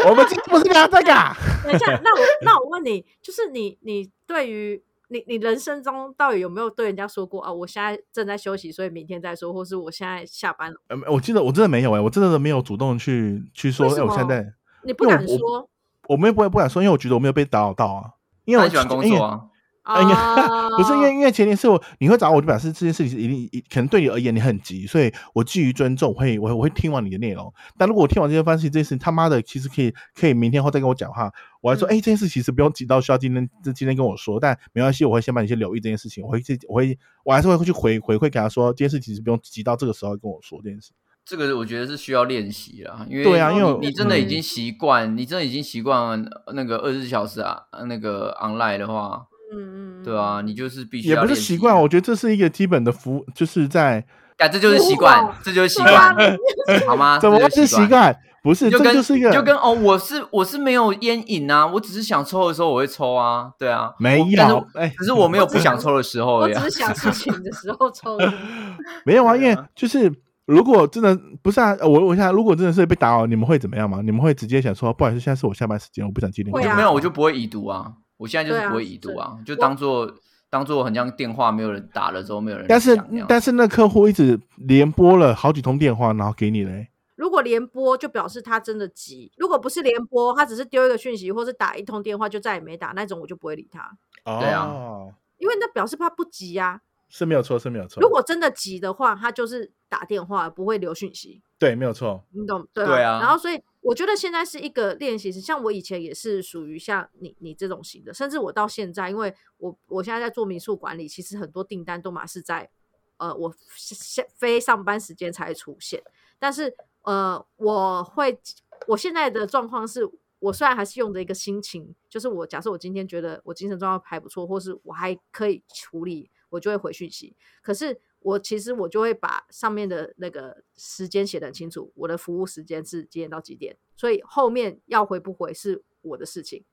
我们今天不是聊这个啊，*laughs* 等一下，那我那我问你，就是你你对于你你人生中到底有没有对人家说过啊？我现在正在休息，所以明天再说，或是我现在下班了，呃我记得我真的没有哎、我真的没有主动去去说，哎、我现在你不敢说？我没有不会不敢说，因为我觉得我没有被打扰到啊，因为我喜欢工作啊，哎呀啊？*laughs* 不是因为因为前提是我你会找我，就表示这件事情是一定一可能对你而言你很急，所以我基于尊重，我会我会我会听完你的内容。但如果我听完这些分析，这件事情他妈的其实可以可以明天后再跟我讲话，我还说哎、嗯这件事其实不用急到需要今天这今天跟我说，但没关系，我会先帮你先留意这件事情，我会去我会我还是会去回回馈给他说，这件事其实不用急到这个时候跟我说这件事。这个我觉得是需要练习啦，因为对啊因为你你真的已嗯经习惯，你真的已经习惯那个二十四小时啊，那个 online 的话，嗯嗯，对啊，你就是必须也不是习习惯，我觉得这是一个基本的服，就是在啊，这就是习惯，这就是习惯，*laughs* 好吗？怎么是习？惯？不是，就跟这就是一个就跟哦，我是我是没有烟瘾啊，我只是想抽的时候我会抽啊，对啊，没我但是有，哎，只是我没有不想抽的时候而已啊我只是。想事情的时候抽。*laughs* 没有啊，因为就是如果真的不是啊，呃我我想如果真的是被打扰，你们会怎么样吗？你们会直接想说，不好意思，现在是我下班时间，我不想接电话。会啊就没有，我就不会已读啊。我现在就是不会已读啊，就我当做当做很像电话没有人打了之后没有人但是但是那客户一直连拨了好几通电话，然后给你嘞，如果连播，就表示他真的急；如果不是连播，他只是丢一个讯息，或是打一通电话就再也没打那种，我就不会理他，对啊哦，因为那表示他不急呀、是没有错，是没有错。如果真的急的话，他就是打电话，不会留讯息，对，没有错，你懂对吧？对啊然后所以我觉得现在是一个练习，是像我以前也是属于像你你这种型的，甚至我到现在，因为我我现在在做民宿管理，其实很多订单都嘛是在呃我下非上班时间才出现，但是呃我会我现在的状况是。我虽然还是用着一个心情，就是我假设我今天觉得我精神状态还不错，或是我还可以处理，我就会回讯息。可是我其实我就会把上面的那个时间写得很清楚，我的服务时间是几点到几点，所以后面要回不回是我的事情。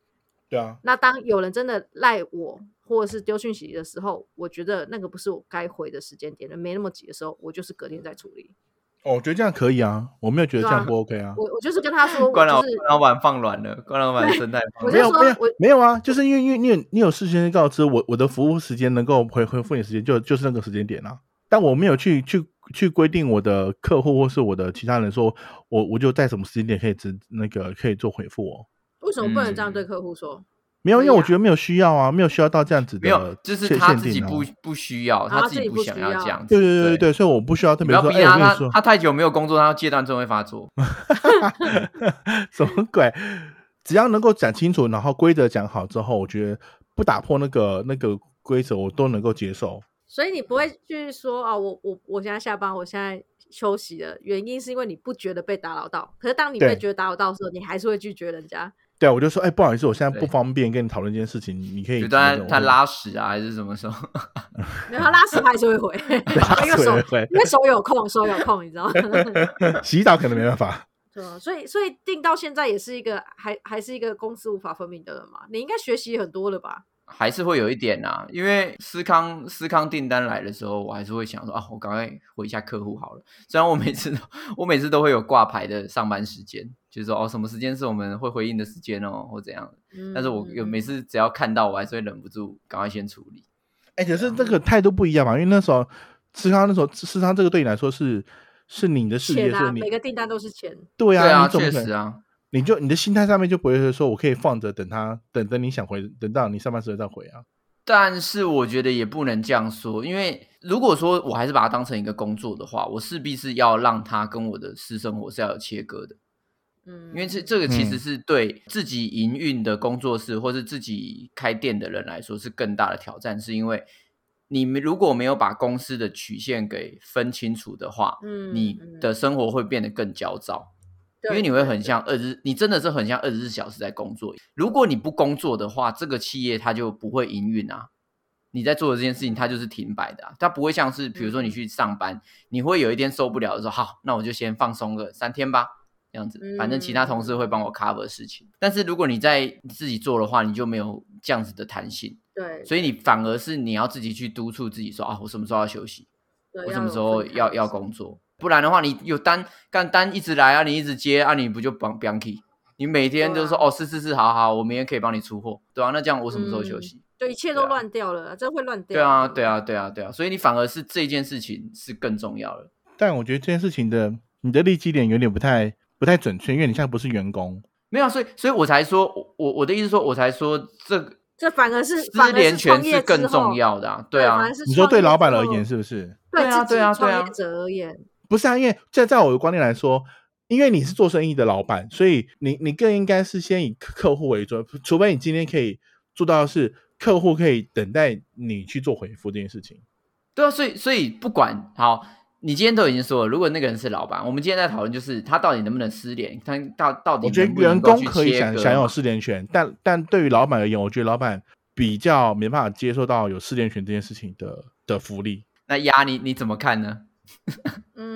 对啊，那当有人真的赖我或者是丢讯息的时候，我觉得那个不是我该回的时间点了，没那么急的时候，我就是隔天再处理。哦，我觉得这样可以啊，我没有觉得这样不 OK 啊。我我就是跟他说，*laughs* 关老就是关老板放软了，关老板生态没有没有没有啊，就是因为因为你有你有事先告知我我的服务时间能够回回复你的时间就就是那个时间点啊，但我没有去去去规定我的客户或是我的其他人说我我就在什么时间点可以只那个可以做回复哦。为什么不能这样对嗯客户说？没有，因为我觉得没有需要啊，没有需要到这样子的没有，就是他自己不不需要，啊他自己不想要要这样子。对对对对对，所以我不需要特不别说，哎，要逼他，他我跟你说他太久没有工作，他戒断症会发作。*laughs* 什么鬼？只要能够讲清楚，然后规则讲好之后，我觉得不打破那个那个规则，我都能够接受。所以你不会去说啊，我我我现在下班，我现在休息了，原因是因为你不觉得被打扰到。可是当你被觉得打扰到的时候，你还是会拒绝人家。对啊，我就说，哎，不好意思，我现在不方便跟你讨论这件事情，你可以就当那种他他拉屎啊，还是什么时候？*laughs* 没有他拉屎他还是会回，*laughs* 因为手因为手有空，手有空，你知道吗？*laughs* 洗澡可能没办法。对啊，所以所以定到现在也是一个还还是一个公司无法分明的人嘛？你应该学习很多了吧？还是会有一点呐、因为思康思康订单来的时候，我还是会想说啊，我赶快回一下客户好了。虽然我每次都我每次都会有挂牌的上班时间，就是说哦，什么时间是我们会回应的时间哦，或怎样的。但是我有每次次只要看到，我还是会忍不住赶快先处理。哎，可是这个态度不一样嘛，因为那时候思康那时候思康这个对你来说是是你的事业，每个订单都是钱。对啊，确实啊，你就你的心态上面就不会说我可以放着等他等等你想回，等到你上班时候再回啊。但是我觉得也不能这样说，因为如果说我还是把它当成一个工作的话，我势必是要让它跟我的私生活是要有切割的。嗯，因为这这个其实嗯是对自己营运的工作室或是自己开店的人来说是更大的挑战，是因为你们如果没有把公司的曲线给分清楚的话，嗯你嗯的生活会变得更焦躁，因对为你会很像二十，你真的是很像二十四小时在工作。如果你不工作的话，这个企业它就不会营运啊。你在做的这件事情，它就是停摆的、啊，它不会像是比如说你去上班，你会有一天受不了的时候，好，那我就先放松个三天吧，这样子，反正其他同事会帮我 cover 事情。但是如果你在自己做的话，你就没有这样子的弹性，对，所以你反而是你要自己去督促自己说啊，我什么时候要休息，我什么时候要要工作，不然的话，你有单干单一直来啊，你一直接啊，你不就绑 b a n k 你每天都说、啊哦，是是是，好好，我明天可以帮你出货，对啊，那这样我什么时候休嗯息？就一切都乱掉了，真会乱掉。对啊，对啊，对啊，对啊，所以你反而是这件事情是更重要的。但我觉得这件事情的你的立基点有点不太不太准确，因为你现在不是员工。没有啊，所以所以我才说，我我我的意思说，我才说这个这反而是失联权是更重要的啊，对啊你说对老板而言是不是？对对啊对啊对啊创业者而言，不是啊，因为在在我的观念来说，因为你是做生意的老板，所以你你更应该是先以客客户为主，除非你今天可以做到的是客户可以等待你去做回复这件事情。对啊，所以所以不管好，你今天都已经说了，如果那个人是老板，我们今天在讨论就是他到底能不能失联，他到到底我觉得能不能员工可以享享有失联权，但但对于老板而言，我觉得老板比较没办法接受到有失联权这件事情的的福利。那丫你你怎么看呢？*laughs* 嗯，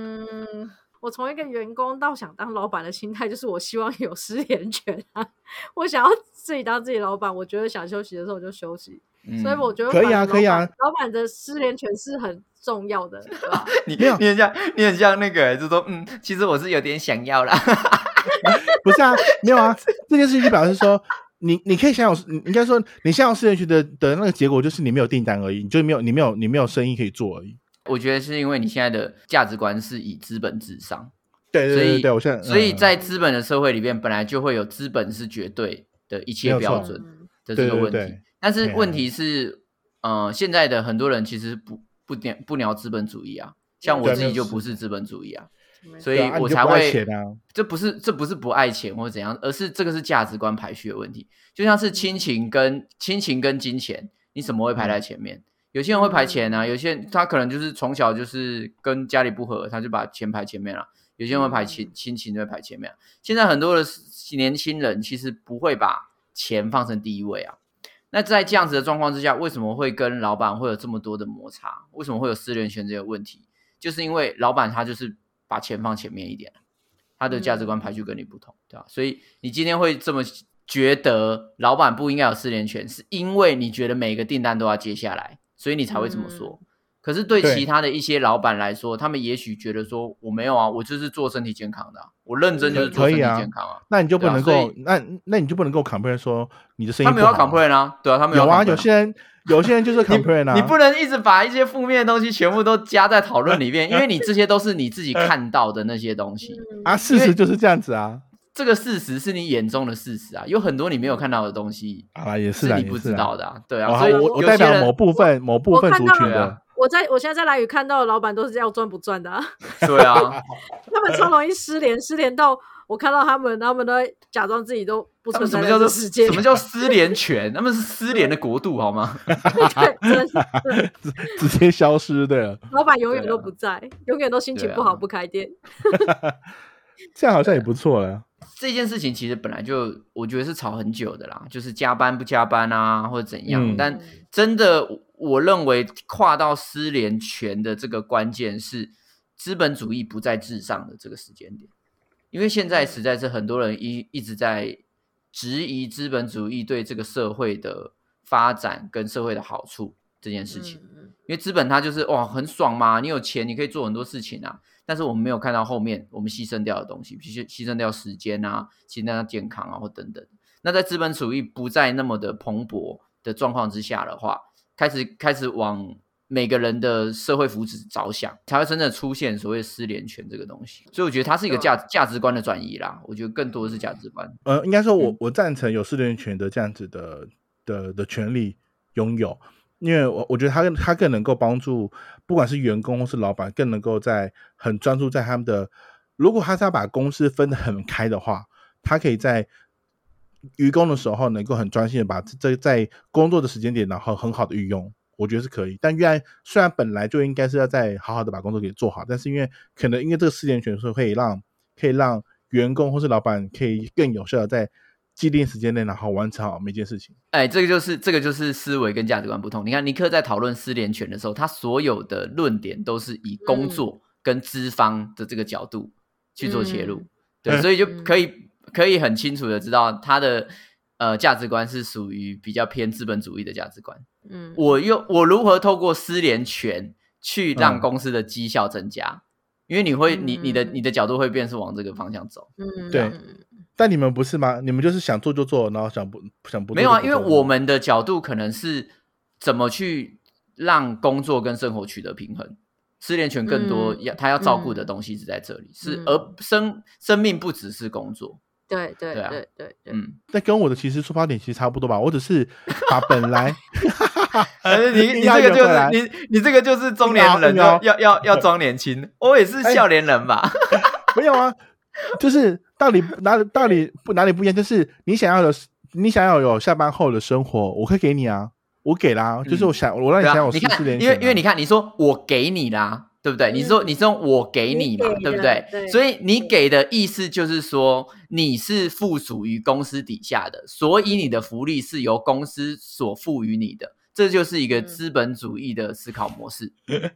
我从一个员工到想当老板的心态，就是我希望有失联权啊，我想要自己当自己老板，我觉得想休息的时候我就休息，所以嗯我觉得可以啊可以啊老板的失联权是很重要的，*laughs* 你没有你很像你很像那个，就说嗯，其实我是有点想要啦。*laughs* 不是啊，没有啊，*laughs* 这件事情就表示说，你你可以享有，你应该说你享有失联权的的那个结果就是你没有订单而已，你就没有你没有你没有生意可以做而已。我觉得是因为你现在的价值观是以资本至上，对对所以对对，我现在所以嗯在资本的社会里面，本来就会有资本是绝对的一切标准嗯的这个问题。对对对但是对问题是，呃，现在的很多人其实不不聊不鸟资本主义啊，像我自己就不是资本主义啊，所以我才会钱啊。这不是这不是不爱钱或者怎样，而是这个是价值观排序的问题。就像是亲情跟亲情跟金钱，你什么会排在前面？有些人会排钱啊，有些人他可能就是从小就是跟家里不和，他就把钱排前面了。有些人会排亲亲情就会排前面啊。现在很多的年轻人其实不会把钱放成第一位啊。那在这样子的状况之下，为什么会跟老板会有这么多的摩擦？为什么会有私联权这个问题？就是因为老板他就是把钱放前面一点，他的价值观排序跟你不同，对吧？所以你今天会这么觉得老板不应该有私联权，是因为你觉得每个订单都要接下来，所以你才会这么说。可是对对其他的一些老板来说，他们也许觉得说我没有啊，我就是做身体健康的啊、我认真就是做身体健康啊。那你就不能够啊，那那你就不能够 complain 说你的生意他没有要 complain 啊，对啊，他们有啊，有些人 *laughs* 有些人就是 complain 啊，你不能一直把一些负面的东西全部都加在讨论里面，因为你这些都是你自己 *laughs* 看到的那些东西。嗯啊，事实就是这样子啊。这个事实是你眼中的事实啊，有很多你没有看到的东西啊，也是你不知道的啊，对啊，所以我我代表某部分某部分族我看到了群的，我在我现在在蓝宇看到的老板都是要赚不赚的、*laughs* 啊，*laughs* 对啊，他们超容易失联，失联到我看到他们，他们都假装自己都不他存在什么叫做这世界。什么叫失联权？他们是失联的国度好吗？*laughs* 直接消失的，老板永远都不在，永远都心情不好，不开店。这样好像也不错了。这件事情其实本来就我觉得是吵很久的啦，就是加班不加班啊，或者怎样。嗯但真的，我认为跨到失联权的这个关键是资本主义不在至上的这个时间点。因为现在实在是很多人一一直在质疑资本主义对这个社会的发展跟社会的好处这件事情。嗯因为资本它就是哇很爽嘛，你有钱你可以做很多事情啊，但是我们没有看到后面我们牺牲掉的东西，比如牺牲掉时间啊，牺牲掉健康啊或等等。那在资本主义不再那么的蓬勃的状况之下的话，开始开始往每个人的社会福祉着想，才会真的出现所谓失联权这个东西。所以我觉得它是一个对价价值观的转移啦，我觉得更多的是价值观。呃，应该说我嗯我赞成有失联权的这样子的的的权利拥有，因为我我觉得他更他更能够帮助，不管是员工或是老板，更能够在很专注在他们的，如果他是要把公司分得很开的话，他可以在愚公的时候能够很专心的把这在工作的时间点，然后很好的运用。我觉得是可以，但原来虽然本来就应该是要在好好的把工作给做好，但是因为可能因为这个四联权是可以让可以让员工或是老板可以更有效的在既定时间内，然后完成好每件事情。哎，这个就是这个就是思维跟价值观不同。你看尼克在讨论失联权的时候，他所有的论点都是以工作跟资方的这个角度去做切入，嗯对，嗯所以就嗯可以可以很清楚的知道他的呃价值观是属于比较偏资本主义的价值观。嗯，我又我如何透过失联权去让嗯公司的绩效增加？因为你会你你的嗯你的角度会变是往这个方向走。嗯对嗯但你们不是吗？你们就是想做就做，然后想不想不做没有啊，因为我们的角度可能是怎么去让工作跟生活取得平衡。失联权更多嗯要他要照顾的东西是在这里，是嗯。而生生命不只是工作，对对对啊。对对对，嗯，那跟我的其实出发点其实差不多吧。我只是把本来 *laughs* 呃，你 *laughs* 你这个就是你你这个就是中年人哦要要要装年轻，我也是哎。笑脸人吧？*laughs* 没有啊，就是到底 *laughs* 哪里到底不哪里不一样？就是你想要的，你想要有下班后的生活，我可以给你啊，我给啦，就是我想我让你想有，你看，四四连因为因为你看，你说我给你啦，对不对？你说你是用我给你嘛，你对不对？对所以你给的意思就是说你是附属于公司底下的，所以你的福利是由公司所赋予你的。这就是一个嗯资本主义的思考模式。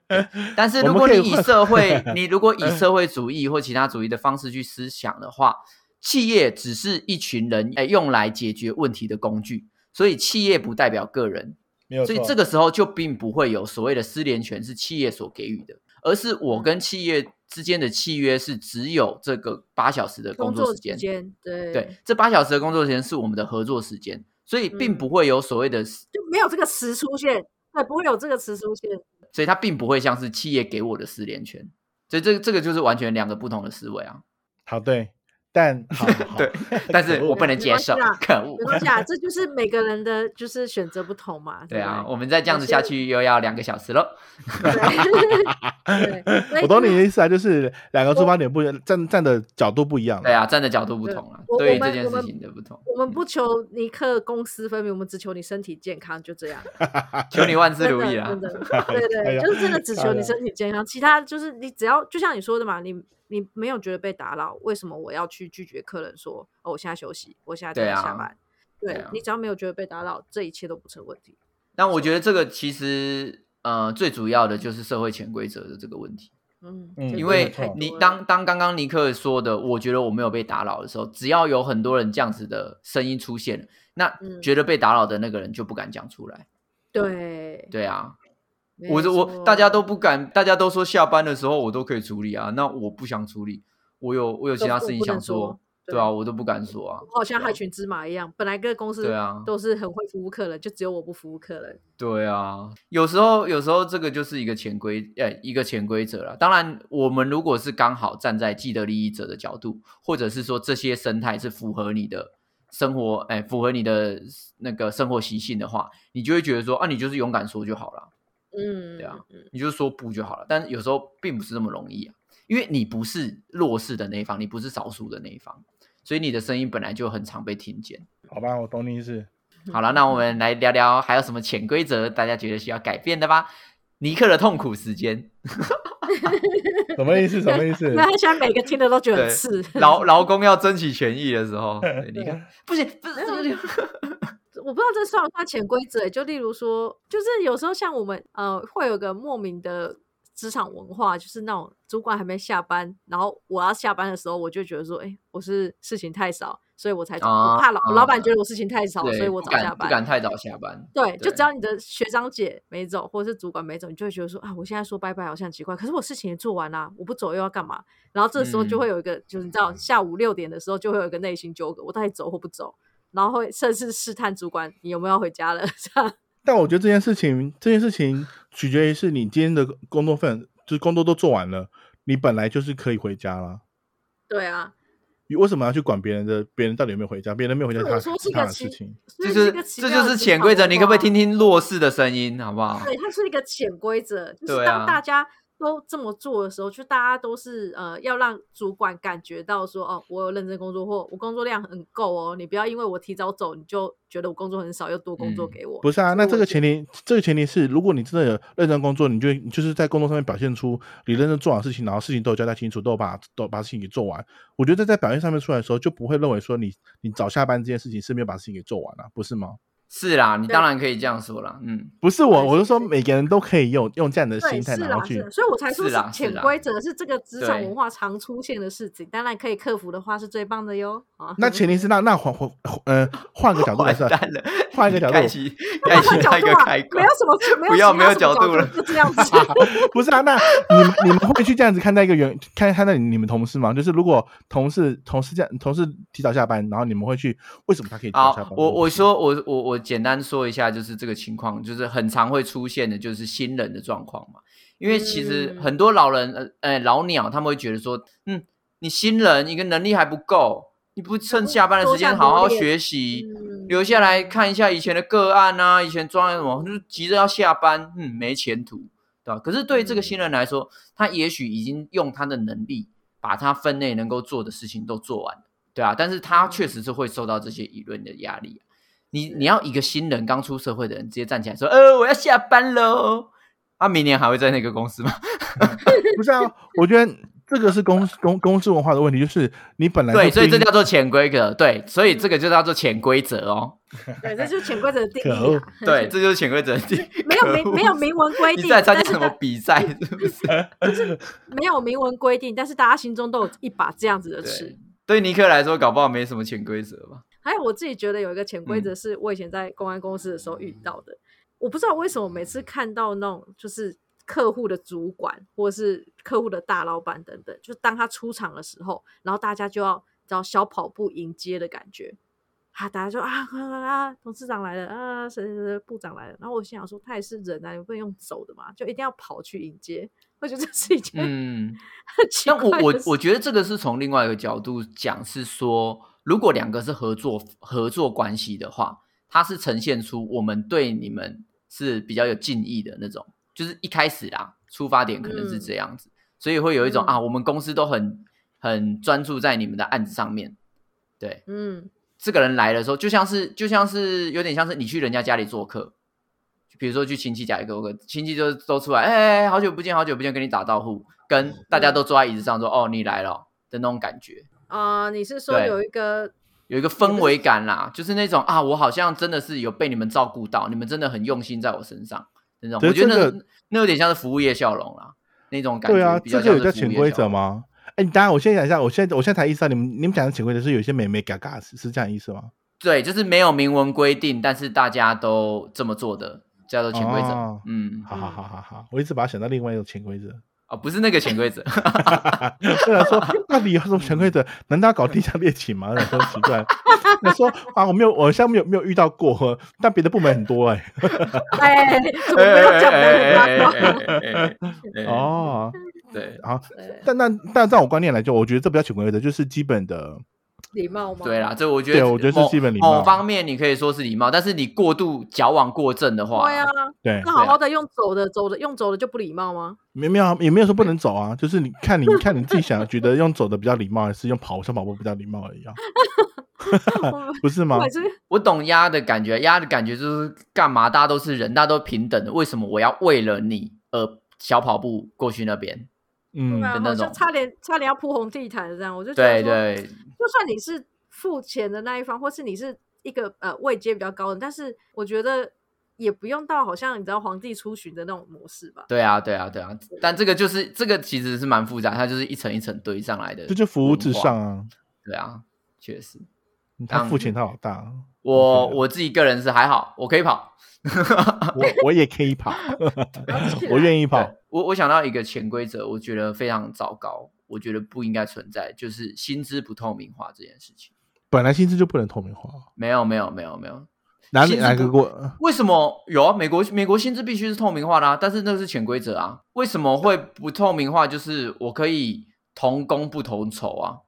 *laughs* 但是如果你以社会，*laughs* 你如果以社会主义或其他主义的方式去思想的话，企业只是一群人哎用来解决问题的工具，所以企业不代表个人，所以这个时候就并不会有所谓的失联权是企业所给予的，而是我跟企业之间的契约是只有这个八小时的工作作时间。间，对对，这八小时的工作时间是我们的合作时间，所以并嗯不会有所谓的，就没有这个词出现，对，不会有这个词出现。所以它并不会像是企业给我的失联权。所以这这个就是完全两个不同的思维啊！好对，但 *laughs* 好好 *laughs* 好对，但是我不能接受可恶没。关系啊，这就是每个人的就是选择不同嘛。对啊，不我们再这样子下去又要两个小时了。*laughs* 对对所以我懂你的意思啊，就是两个出发点不一样，站站的角度不一样。对啊，站的角度不对同啊，我对于这件事情的不同，我们不求尼克公私分明，我们只求你身体健康，就这样。求你万事如意啊真。的，对对，就是真的只求你身体健康，其他就是你只要就像你说的嘛，你你没有觉得被打扰，为什么我要去拒绝客人说哦，我现在休息，我现在对啊正在下班？对对啊你只要没有觉得被打扰，这一切都不成问题。但我觉得这个其实呃最主要的就是社会潜规则的这个问题，嗯，嗯因为你当当刚刚尼克说的，我觉得我没有被打扰的时候，只要有很多人这样子的声音出现，那嗯觉得被打扰的那个人就不敢讲出来。对，对啊，没我就我大家都不敢，大家都说下班的时候我都可以处理啊，那我不想处理，我有我有其他事情想做说，对啊，我都不敢说啊。我好像害群之马一样，本来各个公司对啊都是很会服务客人，就只有我不服务客人。对啊，有时候有时候这个就是一个潜规呃一个潜规则了。当然，我们如果是刚好站在既得利益者的角度，或者是说这些生态是符合你的生活，哎，符合你的那个生活习性的话，你就会觉得说啊，你就是勇敢说就好了，嗯，对啊嗯，你就是说不就好了。但是有时候并不是那么容易啊，因为你不是弱势的那一方，你不是少数的那一方，所以你的声音本来就很常被听见。好吧，我懂你意思。好了，那我们来聊聊还有什么潜规则，大家觉得需要改变的吧？尼克的痛苦时间，*laughs* 什么意思？什么意思？那他现在每个听的都觉得很刺。劳 *laughs* 劳工要争取权益的时候，*laughs* 你看，不行，不是这个，我不知道这算不算潜规则欸，就例如说，就是有时候像我们呃，会有个莫名的职场文化，就是那种主管还没下班，然后我要下班的时候，我就觉得说，哎，我是事情太少，所以我才我怕老老板觉得我事情太少，所以我早下班，不敢太早下班。对，就只要你的学长姐没走，或者是主管没走，你就会觉得说啊，我现在说拜拜好像奇怪，可是我事情也做完啦，我不走又要干嘛？然后这时候就会有一个，就是你知道，下午六点的时候就会有一个内心纠葛，我到底走或不走？然后会甚至试探主管你有没有要回家了，*laughs* 这样。但我觉得这件事情，这件事情取决于是你今天的工作份，就是工作都做完了，你本来就是可以回家了。对啊，你为什么要去管别人的？别人到底有没有回家？别人没有回家，他他的事情，就是这就是潜规则。你可不可以听听弱势的声音，好不好？对，它是一个潜规则，就是当大家。都这么做的时候，就大家都是呃，要让主管感觉到说，哦，我有认真工作，或我工作量很够哦。你不要因为我提早走，你就觉得我工作很少，又多工作给我。不是啊，那这个前提，这个前提是，如果你真的有认真工作，你就就是在工作上面表现出你认真做完事情，然后事情都有交代清楚，都有把都把事情给做完。我觉得在表现上面出来的时候，就不会认为说你你早下班这件事情是没有把事情给做完了，不是吗？是啦，你当然可以这样说了，嗯，不是我，我是说每个人都可以用用这样的心态拿去，所以我才说是潜规则，是这个职场文化常出现的事情，当然可以克服的话是最棒的哟。啊那前提是那那换换呃换个角度来说，换一个角度，*laughs* 开启开启一个开关，没有什么没有不要没有角度了，就这样子。*laughs* 不是啊，那你们你们会去这样子看待一个员看看待你们同事吗？就是如果同事同事这样同事提早下班，然后你们会去为什么他可以提早下班？我我说我我我简单说一下。就是这个情况，就是很常会出现的，就是新人的状况嘛。因为其实很多老人，呃，呃，老鸟他们会觉得说，嗯，你新人，一个能力还不够，你不趁下班的时间好好学习，留下来看一下以前的个案啊，以前装什么，就急着要下班，嗯，没前途，对吧？可是对于这个新人来说，他也许已经用他的能力，把他分内能够做的事情都做完了，对啊，但是他确实是会受到这些舆论的压力。你你要一个新人刚出社会的人直接站起来说，呃，我要下班喽。他明年还会在那个公司吗？*laughs* 不是啊，我觉得这个是公公公司文化的问题，就是你本来对，所以这叫做潜规则，对，所以这个就叫做潜规则哦。*laughs* 对，这就是潜规则的定义。对，这就是潜规则的定义。*laughs* 没有明没有明文规定，你在参加什么比赛是不是？就是没有明文规定，但是大家心中都有一把这样子的尺。对尼克来说，搞不好没什么潜规则吧。还有我自己觉得有一个潜规则，是我以前在公安公司的时候遇到的。我不知道为什么每次看到那种就是客户的主管或者是客户的大老板等等，就当他出场的时候，然后大家就要找小跑步迎接的感觉。啊，大家就啊啊，董事长来了啊，谁谁谁部长来了。然后我心想说，他也是人啊，你不能用走的嘛，就一定要跑去迎接。我觉得这是一件嗯，但我我我觉得这个是从另外一个角度讲，是说。如果两个是合作合作关系的话，它是呈现出我们对你们是比较有敬意的那种，就是一开始啊，出发点可能是这样子，所以会有一种啊，我们公司都很很专注在你们的案子上面，对，嗯，这个人来的时候，就像是就像是有点像是你去人家家里做客，比如说去亲戚家里做客，亲戚就都出来，哎，好久不见，好久不见，跟你打招呼，跟大家都坐在椅子上说，哦，你来了的那种感觉。啊，你是说有一个有一个氛围感啦，就是那种啊，我好像真的是有被你们照顾到，你们真的很用心在我身上那种。我觉得那那有点像是服务业笑容啦，那种感觉。对啊，这就有叫潜规则吗？哎，当然，我先讲一下，我现在我现在才意识到，你们你们讲的潜规则是有些美眉嘎嘎是是这样意思吗？对，就是没有明文规定，但是大家都这么做的，叫做潜规则。嗯，好好好好好，我一直把它想到另外一种潜规则。哦，不是那个潜规则。*laughs* 对啊，说到底有什么潜规则？难道搞地下恋情吗？很奇怪。*laughs* 你说啊，我没有，我现在没有没有遇到过，但别的部门很多哎。*laughs* 哎，怎么没有讲的？哦，对，好。但那但在我观念来讲，我觉得这不叫潜规则，就是基本的。礼貌吗？对啦，这我觉得，我觉得是基本礼貌。某方面你可以说是礼貌，但是你过度矫枉过正的话，对啊，对，那好好的用走的走的用走的就不礼貌吗？没没有也没有说不能走啊，就是你看你 *laughs* 看你自己想觉得用走的比较礼貌，还是用跑像跑步比较礼貌而已啊？*laughs* 不是吗？我懂鸭的感觉，鸭的感觉就是干嘛？大家都是人，大家都平等的，为什么我要为了你而小跑步过去那边？嗯，的那种，差点差点要铺红地毯这样，我就对对，就算你是付钱的那一方，或是你是一个呃位阶比较高的，但是我觉得也不用到好像你知道皇帝出巡的那种模式吧？对啊，对啊，对啊。但这个就是这个其实是蛮复杂，它就是一层一层堆上来的。这就服务至上啊。对啊，确实。他付钱他老大。我我自己个人是还好，我可以跑。我我也可以跑，*laughs* 我愿意跑。我我想到一个潜规则，我觉得非常糟糕，我觉得不应该存在，就是薪资不透明化这件事情。本来薪资就不能透明化。没有没有没有没有，哪里哪个国？为什么有啊？美国美国薪资必须是透明化的啊，但是那是潜规则啊。为什么会不透明化？就是我可以同工不同酬啊。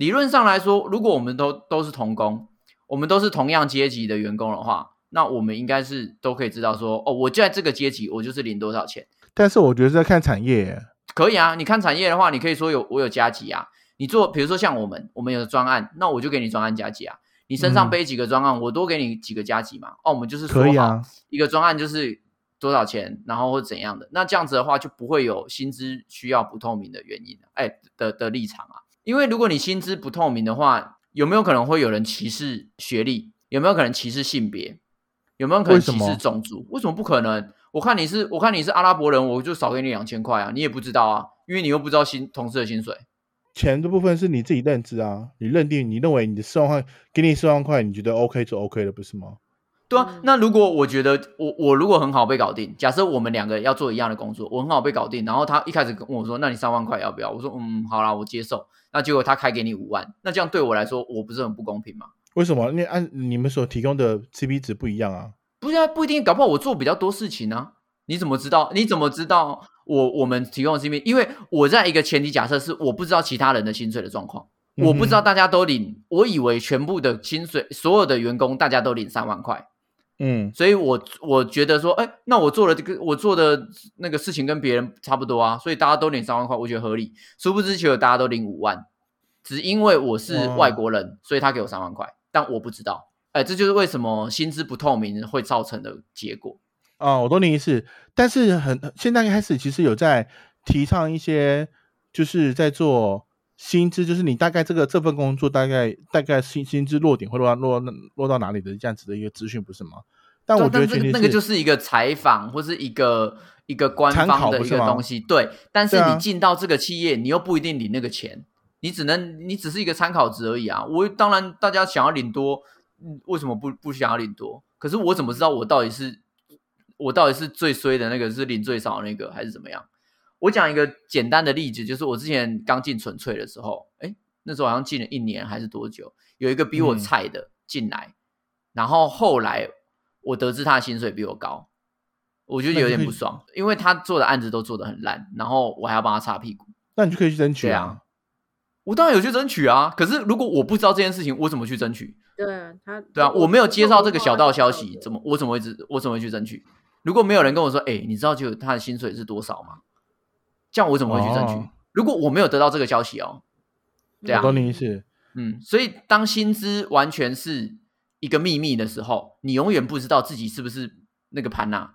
理论上来说，如果我们都都是同工，我们都是同样阶级的员工的话。那我们应该是都可以知道说，哦，我就在这个阶级，我就是领多少钱。但是我觉得在看产业，可以啊。你看产业的话，你可以说有我有加级啊。你做，比如说像我们，我们有专案，那我就给你专案加级啊。你身上背几个专案，我多给你几个加级嘛。哦，我们就是说好一个专案就是多少钱，然后或怎样的。那这样子的话，就不会有薪资需要不透明的原因，哎的的立场啊。因为如果你薪资不透明的话，有没有可能会有人歧视学历？有没有可能歧视性别？有没有可能歧视种族？为什么不可能？我看你是，我看你是阿拉伯人，我就少给你两千块啊！你也不知道啊，因为你又不知道薪同事的薪水。钱的部分是你自己认知啊，你认定你认为你的四万块给你四万块，你觉得 OK 就 OK 了，不是吗？对啊，那如果我觉得我我如果很好被搞定，假设我们两个要做一样的工作，我很好被搞定，然后他一开始跟我说，那你三万块要不要？我说嗯，好啦，我接受。那结果他开给你五万，那这样对我来说，我不是很不公平吗？为什么？因为按你们所提供的 CP 值不一样啊。不是啊，不一定，搞不好我做比较多事情呢。你怎么知道？你怎么知道我我们提供的 CP？因为我在一个前提假设是我不知道其他人的薪水的状况，我不知道大家都领，我以为全部的薪水所有的员工大家都领三万块，嗯，所以我我觉得说，哎，那我做了这个我做的那个事情跟别人差不多啊，所以大家都领三万块，我觉得合理。殊不知其实大家都领五万，只因为我是外国人，所以他给我三万块，但我不知道。哎，这就是为什么薪资不透明会造成的结果啊！我懂你意思，但是很现在开始其实有在提倡一些，就是在做薪资，就是你大概这个这份工作大概大概薪薪资落点会落到落落到哪里的这样子的一个资讯，不是吗？但我觉得那个就是一个采访或是一个一个官方的一个东西，对。但是你进到这个企业，你又不一定领那个钱，你只能你只是一个参考值而已啊！我当然大家想要领多。为什么不不想要领多？可是我怎么知道我到底是我到底是最衰的那个，是领最少的那个，还是怎么样？我讲一个简单的例子，就是我之前刚进纯粹的时候，哎，那时候好像进了一年还是多久，有一个比我菜的进来，然后后来我得知他的薪水比我高，我觉得有点不爽，因为他做的案子都做的很烂，然后我还要帮他擦屁股。那你就可以去争取啊！我当然有去争取啊，可是如果我不知道这件事情，我怎么去争取？对他，对啊，我没有接到这个小道消息，怎么我怎么会知我怎么会去争取？如果没有人跟我说，哎，你知道就他的薪水是多少吗？这样我怎么会去争取？如果我没有得到这个消息哦，对啊，懂你意思。嗯，所以当薪资完全是一个秘密的时候，你永远不知道自己是不是那个盘呐。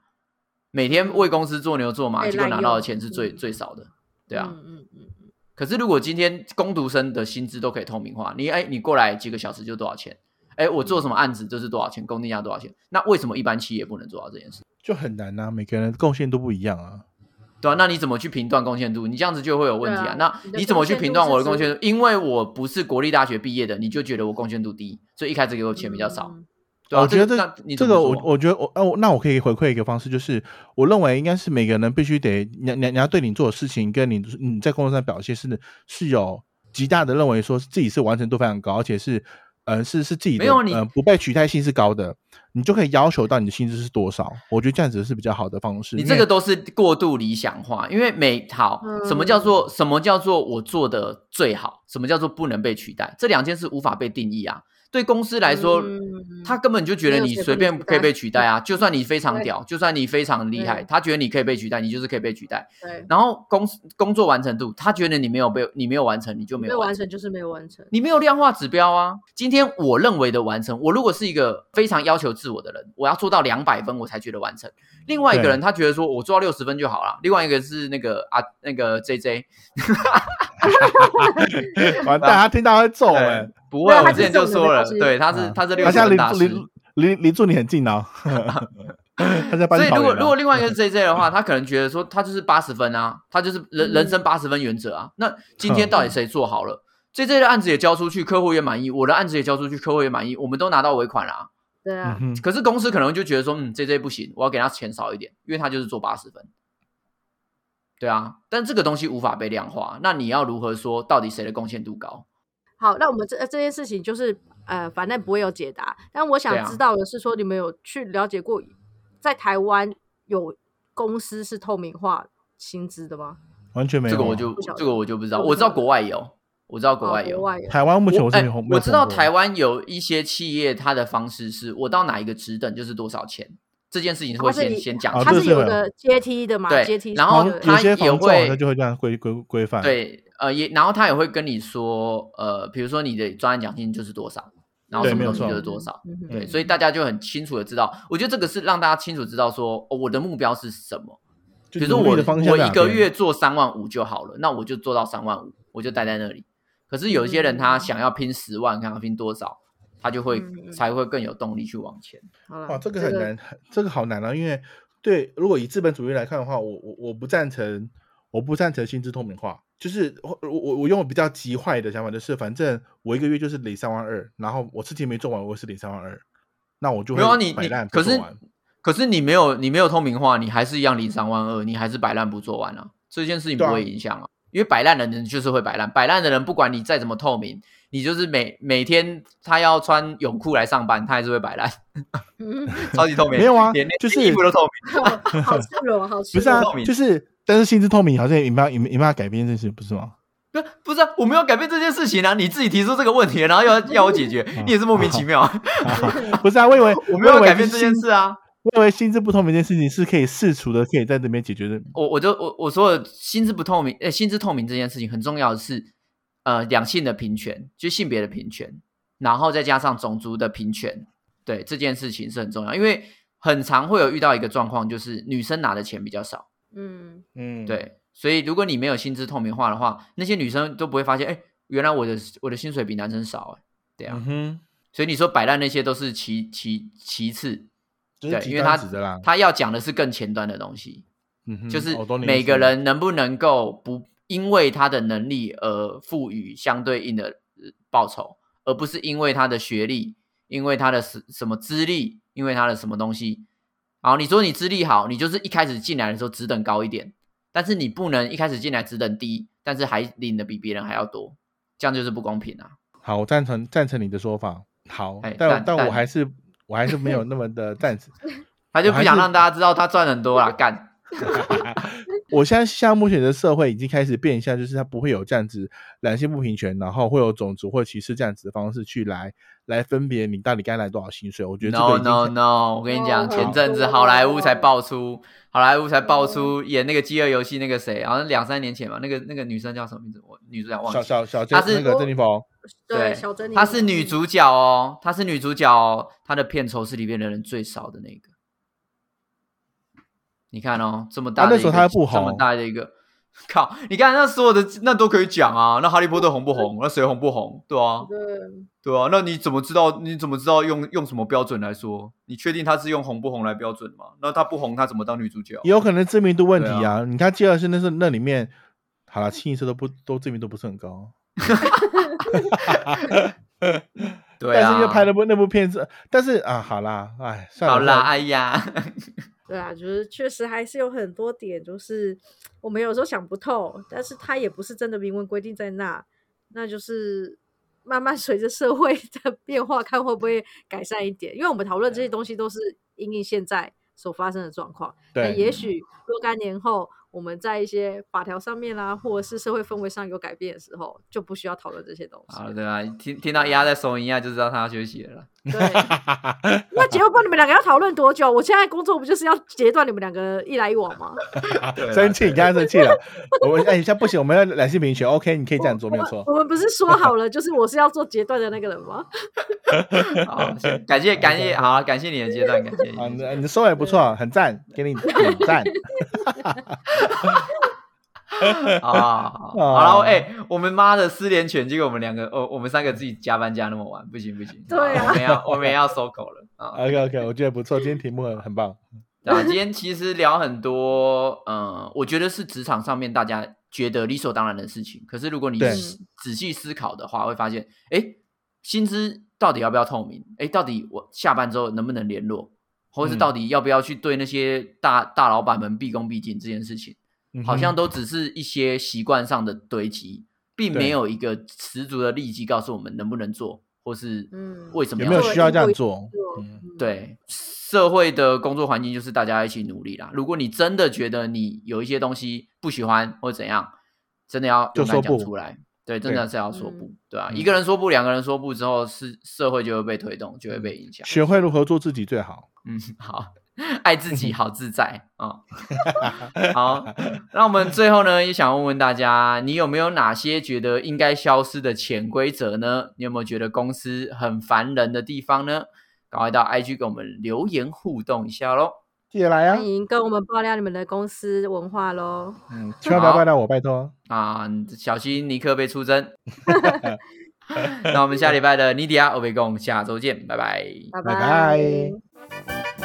每天为公司做牛做马，结果拿到的钱是最最少的，对啊。嗯嗯嗯。可是如果今天工读生的薪资都可以透明化，你哎，你过来几个小时就多少钱？哎，我做什么案子就是多少钱，工定价多少钱？那为什么一般企业不能做到这件事？就很难呐，每个人贡献都不一样啊。对啊，那你怎么去评断贡献度？你这样子就会有问题啊。那你怎么去评断我的贡献度？因为我不是国立大学毕业的，你就觉得我贡献度低，所以一开始给我钱比较少。对我觉得这这个我我觉得我哦，那我可以回馈一个方式，就是我认为应该是每个人必须得你你你要对你做的事情跟你你在工作上表现是是有极大的认为说自己是完成度非常高，而且是。呃，是是自己的，呃，不被取代性是高的，你就可以要求到你的薪资是多少。我觉得这样子是比较好的方式。你这个都是过度理想化，因为每好什么叫做什么叫做我做的最好，什么叫做不能被取代，这两件事无法被定义啊。对公司来说，他根本就觉得你随便可以被取代啊！就算你非常屌，就算你非常厉害，他觉得你可以被取代，你就是可以被取代。对。然后工工作完成度，他觉得你没有被你没有完成，你就没有完成，就是没有完成。你没有量化指标啊！今天我认为的完成，我如果是一个非常要求自我的人，我要做到两百分我才觉得完成。另外一个人他觉得说我做到六十分就好了。另外一个是那个啊那个 J J。*laughs* 完蛋，他听到会揍哎。不会，我之前就说了，对，他是他是六十分大师，离离离离住你很近哦。他在帮所以如果如果另外一个是 J J 的话，他可能觉得说他就是八十分啊，他就是人人生八十分原则啊。那今天到底谁做好了？J J 的案子也交出去，客户也满意；我的案子也交出去，客户也满意，我们都拿到尾款了、啊。对啊，可是公司可能就觉得说，嗯，J J 不行，我要给他钱少一点，因为他就是做八十分。对啊，但这个东西无法被量化，那你要如何说到底谁的贡献度高？好，那我们这这件事情就是呃，反正不会有解答。但我想知道的是说，你们有去了解过，在台湾有公司是透明化薪资的吗？完全没有啊。这个我就这个我就不知道，我知道国外有，我知道国哦外有。国外有，台湾目前我是我知道台湾有一些企业，它的方式是我到哪一个职等就是多少钱，这件事情是会先先讲它是有个阶梯的嘛？对阶梯然后它也有些房仲会好像就会这样规规规范。，对，呃，也然后他也会跟你说，呃，比如说你的专案奖金就是多少，然后什么东西对没有错就是多少，对，所以大家就很清楚的知道，我觉得这个是让大家清楚知道说，哦，我的目标是什么。比如说我的方向我一个月做三万五就好了，那我就做到三万五，我就待在那里。可是有一些人他嗯想要拼十万，看要拼多少，他就会才会更有动力去往前。好了哇，这个很难，很这个好难啊！因为对，如果以资本主义来看的话，我我我不赞成，我不赞成薪资透明化。就是我我我我用比较极坏的想法，就是反正我一个月就是领三万二，然后我事情没做完，我是领三万二，那我就会没有啊，你摆你可是烂不做完可是你没有你没有透明化，你还是一样领三万二，你还是摆烂不做完啊，这件事情不会影响啊。因为摆烂的人就是会摆烂，摆烂的人不管你再怎么透明，你就是每每天他要穿泳裤来上班，他还是会摆烂，*laughs* 嗯超级透明。没有啊连就是衣服都透明。*laughs* 好赤裸，好赤裸。不是啊，就是但是薪资透明好像也没办法也没办法改变这件事，不是吗？不不是、啊，我没有改变这件事情啊！你自己提出这个问题，然后要 *laughs* 要我解决，你也是莫名其妙。*laughs* 不是啊，我以为 *laughs* 我没有改变这件事啊。我以为心智不透明这件事情是可以试除的，可以在这边解决的。我我就我我说的薪资不透明，呃，心智透明这件事情很重要的是，呃，两性的平权，就性别的平权，然后再加上种族的平权，对这件事情是很重要，因为很常会有遇到一个状况，就是女生拿的钱比较少，嗯，嗯，，对，所以如果你没有薪资透明化的话，那些女生都不会发现，哎，原来我的我的薪水比男生少，哎，对啊，所以你说摆烂那些都是其其其次，对因为他。他要讲的是更前端的东西。嗯哼就是每个人能不能够不因为他的能力而赋予相对应的呃报酬，而不是因为他的学历，因为他的什什么资历，因为他的什么东西。好，你说你资历好，你就是一开始进来的时候只等高一点，但是你不能一开始进来只等低，但是还领的比别人还要多，这样就是不公平啊。好，我赞成赞成你的说法。好哎，但但我还是我还是没有那么的 *laughs* 赞成。他就不想让大家知道他赚很多啦，干。*laughs* 我现在现在目前的社会已经开始变相，就是它不会有这样子两性不平权，然后会有种族或歧视这样子的方式去来来分别你到底该来多少薪水。我觉得这个 No 已经 no no！我跟你讲，哦前阵子好莱坞才爆出，好莱坞才爆出演那个饥饿游戏那个谁，好像两三年前吧，那个那个女生叫什么名字？我女主角忘了小了。小小她是那个珍妮佛，对，小珍妮，她是女主角哦，她是女主角哦，她的片酬是里面的人最少的那个。你看哦，这么大啊那时候的一个这么大的一个，靠！你看那所有的那都可以讲啊，那哈利波特红不红？那谁红不红？对啊，对，对啊，那你怎么知道？你怎么知道用用什么标准来说？你确定他是用红不红来标准吗？那他不红，他怎么当女主角？也有可能知名度问题对啊。你看吉尔森那是那里面，好了，清一色都不都知名度不是很高。*laughs* 对但是因为啊，拍了部那部片子，但是啊，好啦，哎，算了，好啦，算了哎呀，对啊，就是确实还是有很多点，就是我们有时候想不透，但是它也不是真的明文规定在那，那就是慢慢随着社会 *laughs* 的变化，看会不会改善一点。因为我们讨论这些东西都是因应现在所发生的状况，那对，也许若干年后，我们在一些法条上面啦，或者是社会氛围上有改变的时候，就不需要讨论这些东西好。对啊，听听到丫在收音啊，就知道他要休息了。对，那结果你们两个要讨论多久？我现在工作不就是要截断你们两个一来一往吗？*laughs* 生气，你刚才生气了。我们哎，现在不行，我们要两性平权。OK，你可以这样做，没有错。我们不是说好了，就是我是要做截断的那个人吗？*laughs* 好，行感谢感谢，好，感谢你的阶段，感谢。你你的收尾不错，很赞，给你点赞。*laughs* *laughs* 啊，好了，哎、我们妈的失联犬，结果我们两个，哦，我们三个自己加班加那么晚，不行不行，对啊我们要 *laughs* 我们也要收口了啊。OK OK，我觉得不错，今天题目很很棒。啊，今天其实聊很多，嗯，我觉得是职场上面大家觉得理所当然的事情。可是如果你仔仔细思考的话，会发现，哎，薪资到底要不要透明？哎，到底我下班之后能不能联络，或者是嗯到底要不要去对那些大大老板们毕恭毕敬这件事情，好像都只是一些习惯上的堆积，并没有一个十足的利基告诉我们能不能做，或是嗯为什么要做有没有需要这样做对，社会的工作环境就是大家一起努力啦。如果你真的觉得你有一些东西不喜欢或怎样，真的要勇敢就说不讲出来。对，真的是要说不，嗯对吧、嗯一个人说不，两个人说不之后，是社会就会被推动，就会被影响。学会如何做自己最好。嗯，好，爱自己，好自在啊、*laughs* 好，那我们最后呢，也想问问大家，你有没有哪些觉得应该消失的潜规则呢？你有没有觉得公司很烦人的地方呢？赶快到 IG 给我们留言互动一下喽。记得来啊欢！迎跟我们爆料你们的公司文化喽。嗯，千万不要怪到我，拜托。啊，小心尼克被出征。*laughs* 那我们下礼拜的尼迪亚欧贝贡，下周见，拜拜。拜拜拜